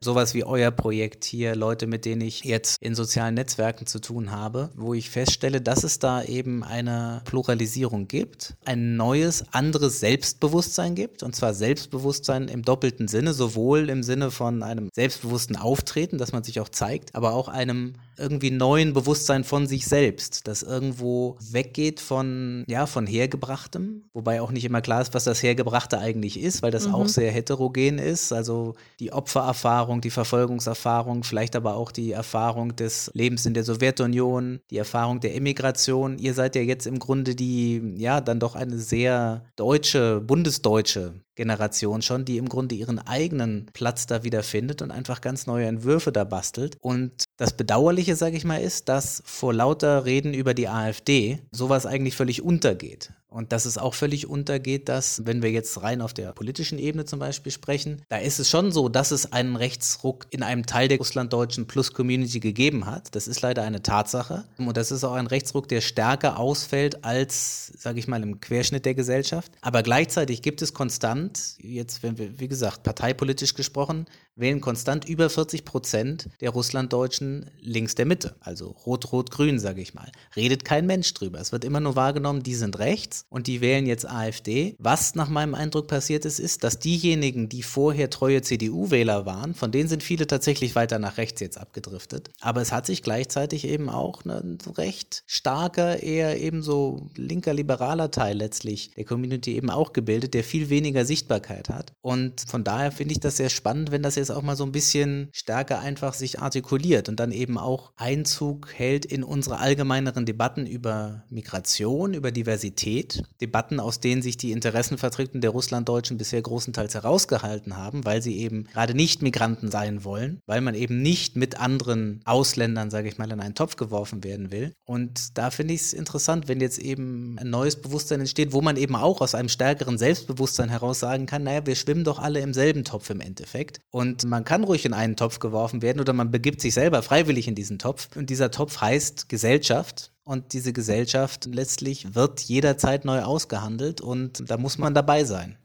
sowas wie euer Projekt hier, Leute, mit denen ich jetzt in sozialen Netzwerken zu tun habe, wo ich feststelle, dass es da eben eine Pluralisierung gibt, ein neues, anderes Selbstbewusstsein gibt, und zwar Selbstbewusstsein im doppelten Sinne, sowohl im Sinne von einem selbstbewussten Auftreten, dass man sich auch zeigt, aber auch einem irgendwie neuen Bewusstsein von sich selbst, das irgendwo weggeht von, ja, von Hergebrachtem, wobei auch nicht immer klar ist, was das Hergebrachte eigentlich ist, weil das mhm. auch sehr heterogen ist. Also die Opfererfahrung, die Verfolgungserfahrung, vielleicht aber auch die Erfahrung des Lebens in der Sowjetunion, die Erfahrung der Emigration. Ihr seid ja jetzt im Grunde die, ja, dann doch eine sehr deutsche, bundesdeutsche Generation schon, die im Grunde ihren eigenen Platz da wiederfindet und einfach ganz neue Entwürfe da bastelt. Und das Bedauerliche, sage ich mal, ist, dass vor lauter Reden über die AfD sowas eigentlich völlig untergeht. Und dass es auch völlig untergeht, dass, wenn wir jetzt rein auf der politischen Ebene zum Beispiel sprechen, da ist es schon so, dass es einen Rechtsruck in einem Teil der russlanddeutschen Plus-Community gegeben hat. Das ist leider eine Tatsache. Und das ist auch ein Rechtsruck, der stärker ausfällt als, sage ich mal, im Querschnitt der Gesellschaft. Aber gleichzeitig gibt es konstant, jetzt, wenn wir, wie gesagt, parteipolitisch gesprochen, wählen konstant über 40 Prozent der Russlanddeutschen links der Mitte, also rot-rot-grün, sage ich mal. Redet kein Mensch drüber. Es wird immer nur wahrgenommen, die sind rechts und die wählen jetzt AfD. Was nach meinem Eindruck passiert ist, ist, dass diejenigen, die vorher treue CDU-Wähler waren, von denen sind viele tatsächlich weiter nach rechts jetzt abgedriftet. Aber es hat sich gleichzeitig eben auch ein recht starker, eher eben so linker, liberaler Teil letztlich der Community eben auch gebildet, der viel weniger Sichtbarkeit hat. Und von daher finde ich das sehr spannend, wenn das jetzt auch mal so ein bisschen stärker einfach sich artikuliert und dann eben auch Einzug hält in unsere allgemeineren Debatten über Migration, über Diversität. Debatten, aus denen sich die Interessenvertretungen der Russlanddeutschen bisher großenteils herausgehalten haben, weil sie eben gerade nicht Migranten sein wollen, weil man eben nicht mit anderen Ausländern, sage ich mal, in einen Topf geworfen werden will. Und da finde ich es interessant, wenn jetzt eben ein neues Bewusstsein entsteht, wo man eben auch aus einem stärkeren Selbstbewusstsein heraus sagen kann, naja, wir schwimmen doch alle im selben Topf im Endeffekt. Und man kann ruhig in einen Topf geworfen werden oder man begibt sich selber freiwillig in diesen Topf. Und dieser Topf heißt Gesellschaft Und diese Gesellschaft letztlich wird jederzeit neu ausgehandelt und da muss man dabei sein.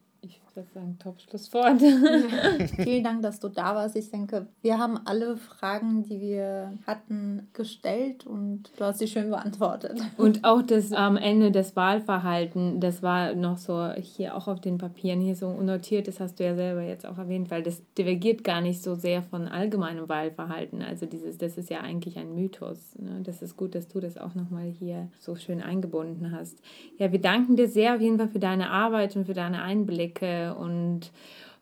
Das ist ein Top-Schlusswort. Vielen Dank, dass du da warst. Ich denke, wir haben alle Fragen, die wir hatten, gestellt und du hast sie schön beantwortet. Und auch das am Ende des Wahlverhalten, das war noch so hier auch auf den Papieren hier so notiert, das hast du ja selber jetzt auch erwähnt, weil das divergiert gar nicht so sehr von allgemeinem Wahlverhalten. Also dieses, das ist ja eigentlich ein Mythos. Ne? Das ist gut, dass du das auch nochmal hier so schön eingebunden hast. Ja, wir danken dir sehr auf jeden Fall für deine Arbeit und für deine Einblicke und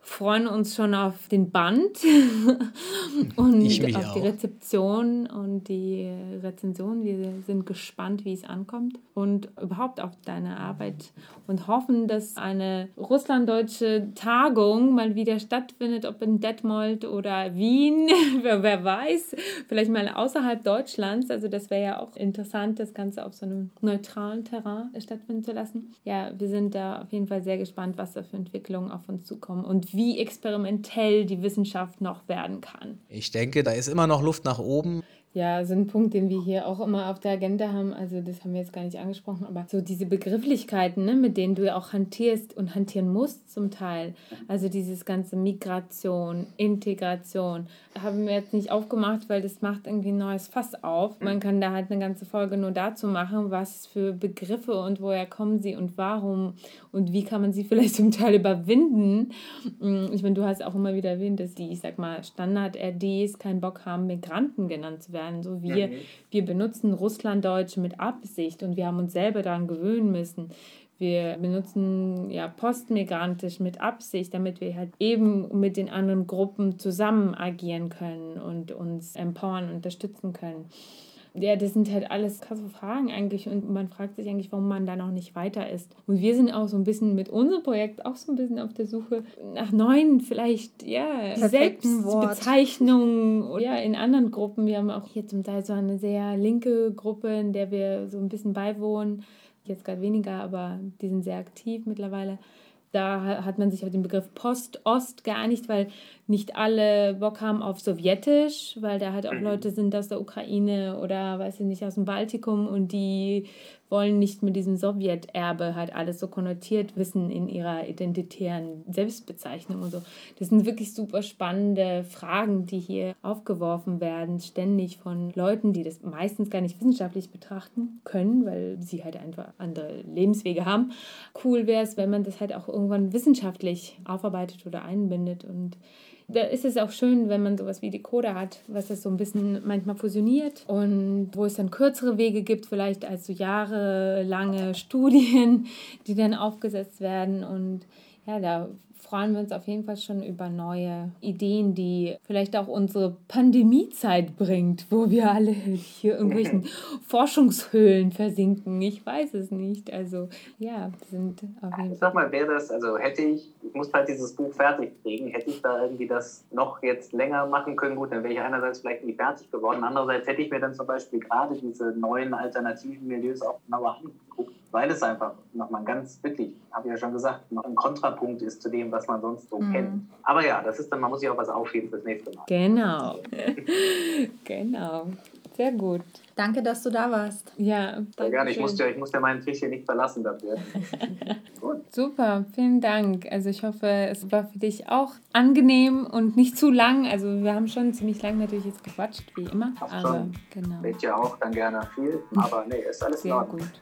freuen uns schon auf den Band und auf auch. die Rezeption und die Rezension. Wir sind gespannt, wie es ankommt und überhaupt auf deine Arbeit und hoffen, dass eine russlanddeutsche Tagung mal wieder stattfindet, ob in Detmold oder Wien, wer, wer weiß, vielleicht mal außerhalb Deutschlands. Also das wäre ja auch interessant, das Ganze auf so einem neutralen Terrain stattfinden zu lassen. Ja, wir sind da auf jeden Fall sehr gespannt, was da für Entwicklungen auf uns zukommen und wie experimentell die Wissenschaft noch werden kann. Ich denke, da ist immer noch Luft nach oben. Ja, so ein Punkt, den wir hier auch immer auf der Agenda haben, also das haben wir jetzt gar nicht angesprochen, aber so diese Begrifflichkeiten, ne, mit denen du ja auch hantierst und hantieren musst zum Teil. Also dieses ganze Migration, Integration, haben wir jetzt nicht aufgemacht, weil das macht irgendwie ein neues Fass auf. Man kann da halt eine ganze Folge nur dazu machen, was für Begriffe und woher kommen sie und warum und wie kann man sie vielleicht zum Teil überwinden. Mm, ich meine, du hast auch immer wieder erwähnt, dass die, ich sag mal, Standard-RDs keinen Bock haben, Migranten genannt zu werden werden. So wir, mhm. wir benutzen Russlanddeutsche mit Absicht und wir haben uns selber daran gewöhnen müssen. Wir benutzen ja postmigrantisch mit Absicht, damit wir halt eben mit den anderen Gruppen zusammen agieren können und uns empowern, unterstützen können. Ja, das sind halt alles krasse Fragen eigentlich und man fragt sich eigentlich, warum man da noch nicht weiter ist. Und wir sind auch so ein bisschen mit unserem Projekt auch so ein bisschen auf der Suche nach neuen, vielleicht, ja, Selbstbezeichnungen oder ja, in anderen Gruppen. Wir haben auch hier zum Teil so eine sehr linke Gruppe, in der wir so ein bisschen beiwohnen. Jetzt gerade weniger, aber die sind sehr aktiv mittlerweile da hat man sich auf den Begriff Post-Ost geeinigt, weil nicht alle Bock haben auf Sowjetisch, weil da halt auch mhm. Leute sind aus der Ukraine oder weiß ich nicht, aus dem Baltikum und die wollen nicht mit diesem Sowjeterbe halt alles so konnotiert wissen in ihrer identitären Selbstbezeichnung und so. Das sind wirklich super spannende Fragen, die hier aufgeworfen werden, ständig von Leuten, die das meistens gar nicht wissenschaftlich betrachten können, weil sie halt einfach andere Lebenswege haben. Cool wäre es, wenn man das halt auch irgendwann wissenschaftlich aufarbeitet oder einbindet und da ist es auch schön, wenn man sowas wie die Code hat, was das so ein bisschen manchmal fusioniert und wo es dann kürzere Wege gibt, vielleicht als so jahrelange Studien, die dann aufgesetzt werden. Und ja, da freuen wir uns auf jeden Fall schon über neue Ideen, die vielleicht auch unsere Pandemiezeit bringt, wo wir alle hier irgendwelchen Forschungshöhlen versinken. Ich weiß es nicht. Also ja, sind auf jeden Fall. Ich sag mal, wäre das, also hätte ich, ich muss halt dieses Buch fertig kriegen, hätte ich da irgendwie das noch jetzt länger machen können, gut, dann wäre ich einerseits vielleicht nicht fertig geworden, andererseits hätte ich mir dann zum Beispiel gerade diese neuen alternativen Milieus auch genauer angeguckt weil es einfach nochmal ganz wirklich, habe ich ja schon gesagt, noch ein Kontrapunkt ist zu dem, was man sonst so mhm. kennt. Aber ja, das ist dann, man muss sich auch was aufheben fürs nächste Mal. Genau. genau. Sehr gut. Danke, dass du da warst. Ja, danke. Gerne. Ich muss, ja, ich muss ja meinen Tisch hier nicht verlassen dafür. gut. Super, vielen Dank. Also ich hoffe, es war für dich auch angenehm und nicht zu lang. Also wir haben schon ziemlich lang natürlich jetzt gequatscht, wie immer. Ach, aber schon. genau. Wird ja auch dann gerne viel, aber nee, ist alles Sehr in Ordnung. gut.